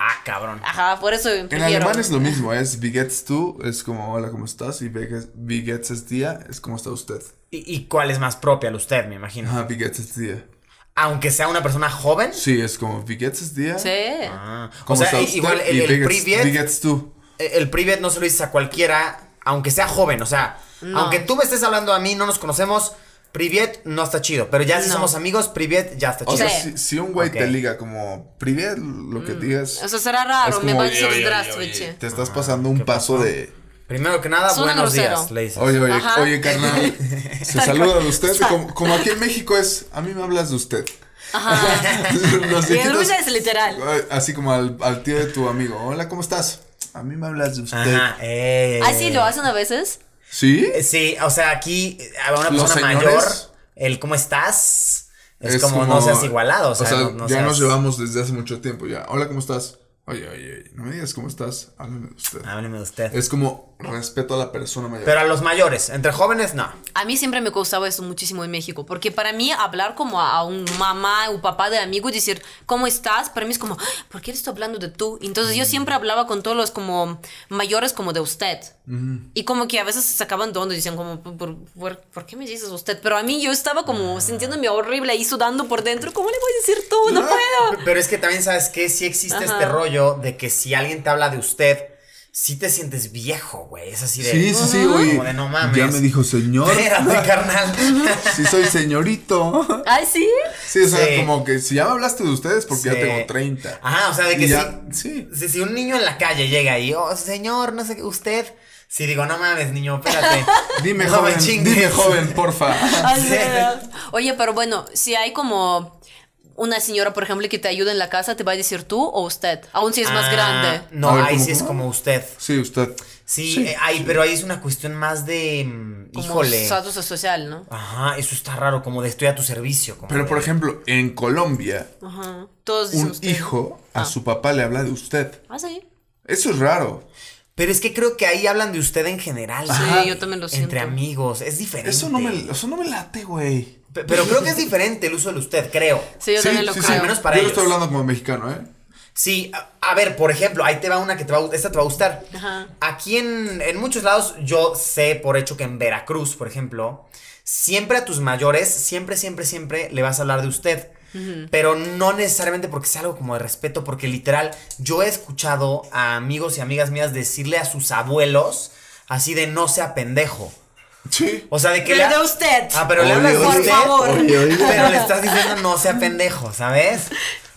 B: Ah, cabrón.
A: Ajá, por eso
C: En alemán es lo mismo, es Wie geht's du, es como hola, ¿cómo estás? Y Wie geht's- Wie geht's es día, es ¿cómo está usted?
B: ¿Y, y cuál es más propia? La usted, me imagino.
C: Ajá, Wie geht's es día.
B: Aunque sea una persona joven.
C: Sí, es como Wie geht's es día.
A: Sí.
B: Ah, o
C: ¿Cómo
B: sea,
C: usted?
B: igual el, el privet.
C: Wie geht's du.
B: El privet no se lo dices a cualquiera, aunque sea joven. O sea,
A: No.
B: aunque tú me estés hablando a mí, no nos conocemos. Privet no está chido, pero ya si
A: no.
B: somos amigos, Privet ya está chido.
C: O sea,
A: sí.
C: si, si, un güey
B: okay.
C: te liga como Privet, lo que mm. digas.
A: O sea, será raro,
C: como,
A: me va a decir
C: Te estás pasando un paso pasó? de.
B: Primero que nada,
A: Suena
B: buenos
A: grosero.
B: días, le dices.
C: Oye, oye,
A: Ajá.
C: oye, carnal. se saluda de usted. Como, como, aquí en México es, a mí me hablas de usted.
A: Ajá.
C: Los viejitos,
A: es literal.
C: Así como al, al tío de tu amigo. Hola, ¿cómo estás? A mí me hablas de usted.
B: Ajá, eh.
A: Así lo hacen a veces.
C: ¿Sí?
B: Eh, Sí, o sea, aquí eh, a una persona mayor, el cómo estás, es, como, no seas igualado. O sea, no, no
C: ya
B: seas-
C: nos llevamos desde hace mucho tiempo ya. Hola, ¿cómo estás? Oye, oye, oye, no me digas cómo estás. Háblame de usted.
B: Hábleme de usted.
C: Es como respeto a la persona mayor.
B: Pero a los mayores, entre jóvenes, no.
A: A mí siempre me causaba eso muchísimo en México, porque para mí hablar como a un mamá o papá de amigo y decir, ¿cómo estás? Para mí es como, "Ah, ¿por qué estoy hablando de tú? Entonces yo siempre hablaba con todos los como mayores como de usted. Y como que a veces se sacaban de onda y decían como, ¿Por, por, por qué me dices usted? Pero a mí yo estaba como sintiéndome horrible ahí sudando por dentro, ¿cómo le voy a decir tú? No puedo.
B: Pero es que también sabes que sí existe
A: Ajá.
B: este rollo de que si alguien te habla de usted, sí te sientes viejo, güey. Es así de.
C: Sí, sí, sí.
B: Como de no mames.
C: Ya me dijo señor.
B: Espérate, carnal.
C: Sí, soy señorito.
A: Ay, sí.
C: Sí, o sea,
B: Sí.
C: como que si ya me hablaste de ustedes porque ya
B: Sí.
C: tengo 30.
B: Ajá, o sea, de que
C: ya-
B: si,
C: sí.
B: si, si un niño en la calle llega y, oh, señor, no sé qué, usted. Si digo, no mames, niño, espérate.
C: Dime,
B: No
C: joven, dime, joven, porfa.
A: Ay,
B: Sí.
A: Oye, pero bueno, si hay como una señora, por ejemplo, que te ayuda en la casa, ¿te va a decir tú o usted? Aún si es más
B: Ah,
A: grande.
B: No,
C: ver,
B: ahí
C: ¿cómo,
B: sí es como usted.
C: Sí, usted.
B: Sí,
C: Sí.
B: eh, ahí, pero ahí es una cuestión más de. mm,
A: Como
B: híjole.
A: estatus social, ¿no?
B: Ajá, eso está raro, como de estoy a tu servicio. como
C: Pero,
B: de-
C: por ejemplo, en Colombia,
A: Ajá. Todos dicen
C: un
A: usted.
C: hijo a
A: Ah.
C: su papá le habla de usted.
A: Ah, sí.
C: Eso es raro.
B: Pero es que creo que ahí hablan de usted en general.
A: Sí,
B: Ajá.
A: yo también lo siento.
B: Entre amigos, es diferente.
C: Eso no me, eso no me late, güey.
B: Pe- Pero creo que es diferente el uso del usted, creo.
A: Sí, yo
C: Sí,
A: también lo
C: sí, sí,
A: creo.
B: al menos para
C: Yo lo
B: ellos.
C: estoy hablando como mexicano, ¿eh?
B: Sí, a, a ver, por ejemplo, ahí te va una que te va a esta te va a gustar.
A: Ajá.
B: Aquí en, en muchos lados, yo sé por hecho que en Veracruz, por ejemplo, siempre a tus mayores, siempre, siempre, siempre le vas a hablar de usted. Pero no necesariamente porque sea algo como de respeto, porque literal, yo he escuchado a amigos y amigas mías decirle a sus abuelos así de no sea pendejo.
C: Sí.
B: O sea, de que
A: Pero
B: le
A: de usted.
B: Ah, pero le hablas usted,
A: favor.
C: oye, oye.
B: pero le estás diciendo no sea pendejo, ¿sabes?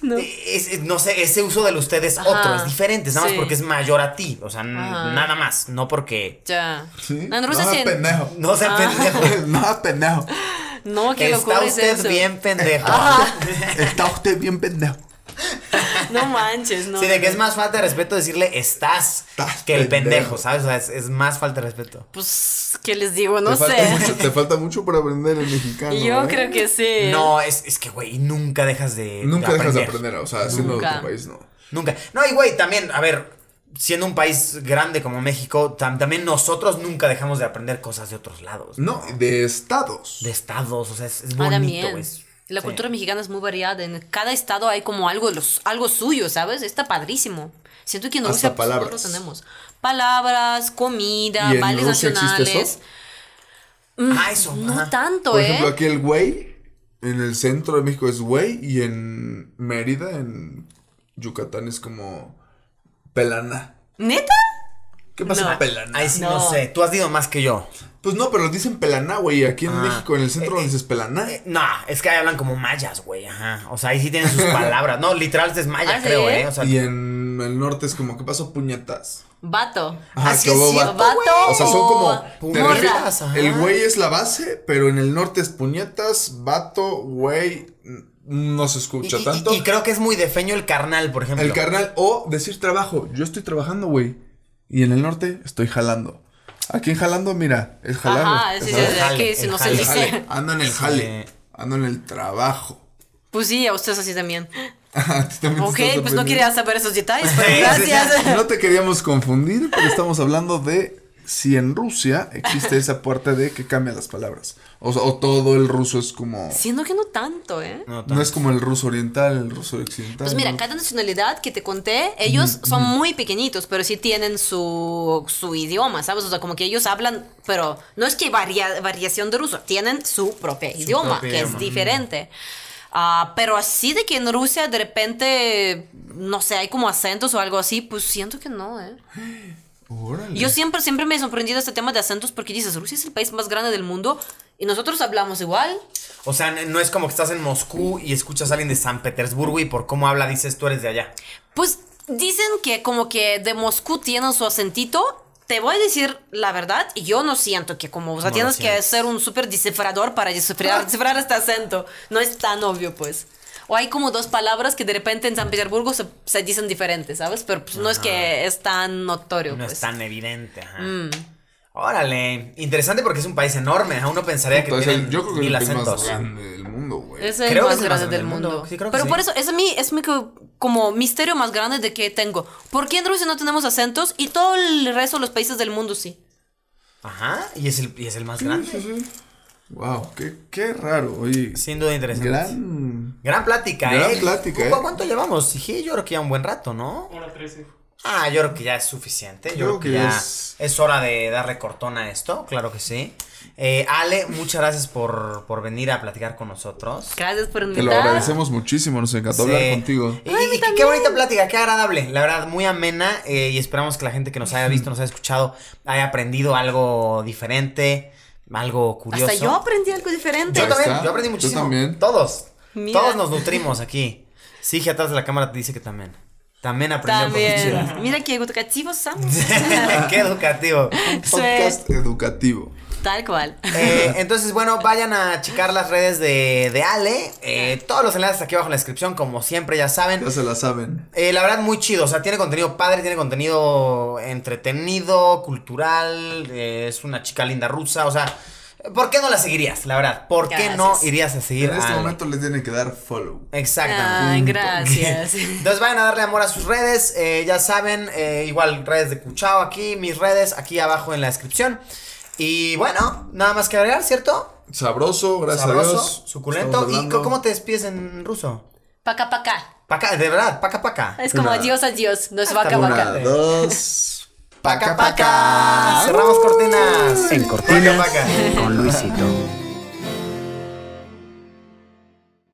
A: No.
B: Es- es- no sé, ese uso del usted es
A: Ajá.
B: otro, es diferente, es nada
A: Sí.
B: más porque es mayor a ti, o sea, nada más, no porque
A: Ya.
C: Sí.
A: Rusia
C: no,
A: sí.
C: pendejo.
B: no sea
A: Ah.
B: pendejo.
C: no, pendejo.
A: No, qué locura
B: Está
A: es
B: usted
A: eso.
B: bien pendejo.
C: Está usted bien pendejo.
A: No manches, no.
B: sí, de que es más falta de respeto decirle estás,
C: Estás
B: que el
C: pendejo.
B: pendejo, ¿sabes? O sea, es, es más falta de respeto.
A: Pues, ¿qué les digo? No
C: te, falta
A: sé.
C: mucho, te falta mucho para aprender el mexicano.
A: Yo
C: ¿eh?
A: creo que sí.
B: No, es, es que, güey, nunca dejas de
C: Nunca
B: de
C: dejas de aprender, o sea, siendo de otro país, no.
B: Nunca. No, y güey, también, a ver, siendo un país grande como México, tam- también nosotros nunca dejamos de aprender cosas de otros lados.
C: No, de estados.
B: De estados, o sea, es, es bonito,
A: también. La
B: Sí.
A: cultura mexicana es muy variada. En cada estado hay como algo, los, algo suyo, ¿sabes? Está padrísimo. Siento que en
C: Hasta
A: Rusia pues, no lo
C: palabras.
A: tenemos. Palabras, comida,
C: ¿Y en
A: bailes
C: Rusia existe
A: nacionales.
C: eso?
B: Ah, eso.
A: No
B: ajá.
A: tanto,
C: Por
A: ¿eh?
C: ejemplo, aquí el güey, en el centro de México es güey, y en Mérida, en Yucatán es como pelana.
A: ¿Neta?
C: ¿Qué pasa
A: No.
C: con pelana?
B: Ahí sí no.
A: No.
B: sé. Tú has ido más que yo.
C: Pues no, pero dicen pelana, güey. Aquí en
B: Ah.
C: México, en el centro,
B: Eh, eh,
C: dices pelana.
B: Eh, no, es que ahí hablan como mayas, güey. Ajá. O sea, ahí sí tienen sus palabras. No, literal es maya,
A: ¿Ah, sí?
B: creo, ¿eh? O sea,
C: y en el norte es como, ¿qué pasó, puñetas?
A: Vato.
C: Ajá,
B: Así
C: que
B: es
C: hubo vato.
A: Vato
C: O sea, son como.
B: Ajá.
C: El güey es la base, pero en el norte es puñetas, vato, güey. No se
B: y,
C: escucha
B: y-
C: tanto.
B: y creo que es muy de feño el carnal, por ejemplo.
C: El carnal, o decir trabajo. Yo estoy trabajando, güey. Y en el norte estoy jalando. Aquí en jalando, mira, es jalar. Es
A: sí, sí, aquí
B: el
A: no se
B: jale.
A: dice.
C: Ando en el jale. Ando en el trabajo.
A: Pues sí, a ustedes así también.
C: También
A: Ok, pues no quería saber esos detalles, pero gracias.
C: No te queríamos confundir, pero estamos hablando de si en Rusia existe esa puerta de que cambia las palabras. O, sea, o todo el ruso es como.
A: Siendo que no tanto, ¿eh?
B: No,
C: No es como el ruso oriental, el ruso occidental.
A: Pues mira,
C: ¿no?
A: cada nacionalidad que te conté, ellos son muy pequeñitos, pero sí tienen su, su idioma, ¿sabes? O sea, como que ellos hablan, pero no es que varia, variación de ruso, tienen su propio idioma,
B: propio
A: que
B: idioma.
A: es diferente. Ah, pero así de que en Rusia de repente, no sé, hay como acentos o algo así, pues siento que no, ¿eh?
C: Órale.
A: Yo siempre, siempre me he sorprendido este tema de acentos porque dices, Rusia es el país más grande del mundo y nosotros hablamos igual.
B: O sea, no es como que estás en Moscú y escuchas a alguien de San Petersburgo y por cómo habla dices tú eres de allá.
A: Pues dicen que como que de Moscú tienen su acentito. Te voy a decir la verdad, y yo no siento que como, o sea,
B: No
A: tienes que ser un súper descifrador para descifrar, descifrar este acento. No es tan obvio, pues. O hay como dos palabras que de repente en San Petersburgo se, se dicen diferentes, ¿sabes? Pero pues no es que es tan notorio,
B: No
A: pues.
B: es tan evidente, ajá.
A: Mm.
B: Órale, interesante porque es un país enorme. A uno pensaría que
C: es el-
B: tienen
C: yo creo que es
B: mil
C: el país
B: acentos.
C: más grande del mundo, güey.
A: Es el
B: Creo que
A: más
B: es el
A: grande del mundo.
B: Sí, creo que
A: Pero
B: sí.
A: por eso, es mí, es mi co- como misterio más grande de que tengo. ¿Por qué en Rusia no tenemos acentos y todo el resto de los países del mundo sí?
B: Ajá, y es el, y es el más grande.
C: Sí, sí. Wow, qué, qué raro. Oye,
B: Sin duda interesante.
C: gran.
B: Gran plática,
C: Gran
B: ¿eh?
C: plática,
B: ¿Cu-
C: ¿eh?
B: ¿Cuánto llevamos? Yo creo que ya un buen rato, ¿no?
E: Hora 13.
B: Ah, yo creo que ya es suficiente. Yo, creo que, ya es...
C: es-
B: hora de darle cortón a esto, claro que sí. Eh, Ale, muchas gracias por, por venir a platicar con nosotros.
A: Gracias por
C: Te lo
A: invitar.
C: agradecemos muchísimo, nos encantó
B: Sí.
C: hablar contigo.
B: Y, y qué- qué bonita plática, qué agradable. La verdad, muy amena. eh, y esperamos que la gente que nos haya visto, nos haya escuchado, haya aprendido algo diferente, algo curioso.
A: Hasta yo aprendí algo diferente.
B: Yo también, yo aprendí
C: Yo
B: muchísimo.
C: también.
B: Todos.
A: Mira.
B: Todos nos nutrimos aquí. Sí, atrás de la cámara te dice que también. También aprendió
A: También. Mira qué educativos somos.
B: qué educativo.
C: Podcast educativo.
A: Tal cual.
B: Eh, entonces, bueno, vayan a checar las redes de, de Ale. Eh, todos los enlaces aquí abajo en la descripción, como siempre, ya saben.
C: Ya se la saben.
B: Eh, la verdad, muy chido. O sea, tiene contenido padre, tiene contenido entretenido, cultural. eh, es una chica linda rusa. O sea, ¿por qué no la seguirías? La verdad, ¿por qué no irías a seguir
C: En este
B: a Ale?
C: momento le tienen que dar follow.
B: Exactamente.
A: Ay, gracias.
B: Entonces vayan a darle amor a sus redes, eh, ya saben, eh, igual redes de Cuchao aquí, mis redes aquí abajo en la descripción. Y bueno, nada más que agregar, ¿cierto?
C: Sabroso, gracias a
B: Sabroso,
C: Dios.
B: suculento. ¿Y cómo te despides en ruso?
A: Paca, paca.
B: Paca, de verdad, paca paca.
A: Es como
C: Una.
A: adiós, adiós. No es vaca, vaca.
C: dos.
B: Paca paca. Cerramos cortinas.
D: En cortinas
B: Paca, paca.
D: con Luisito.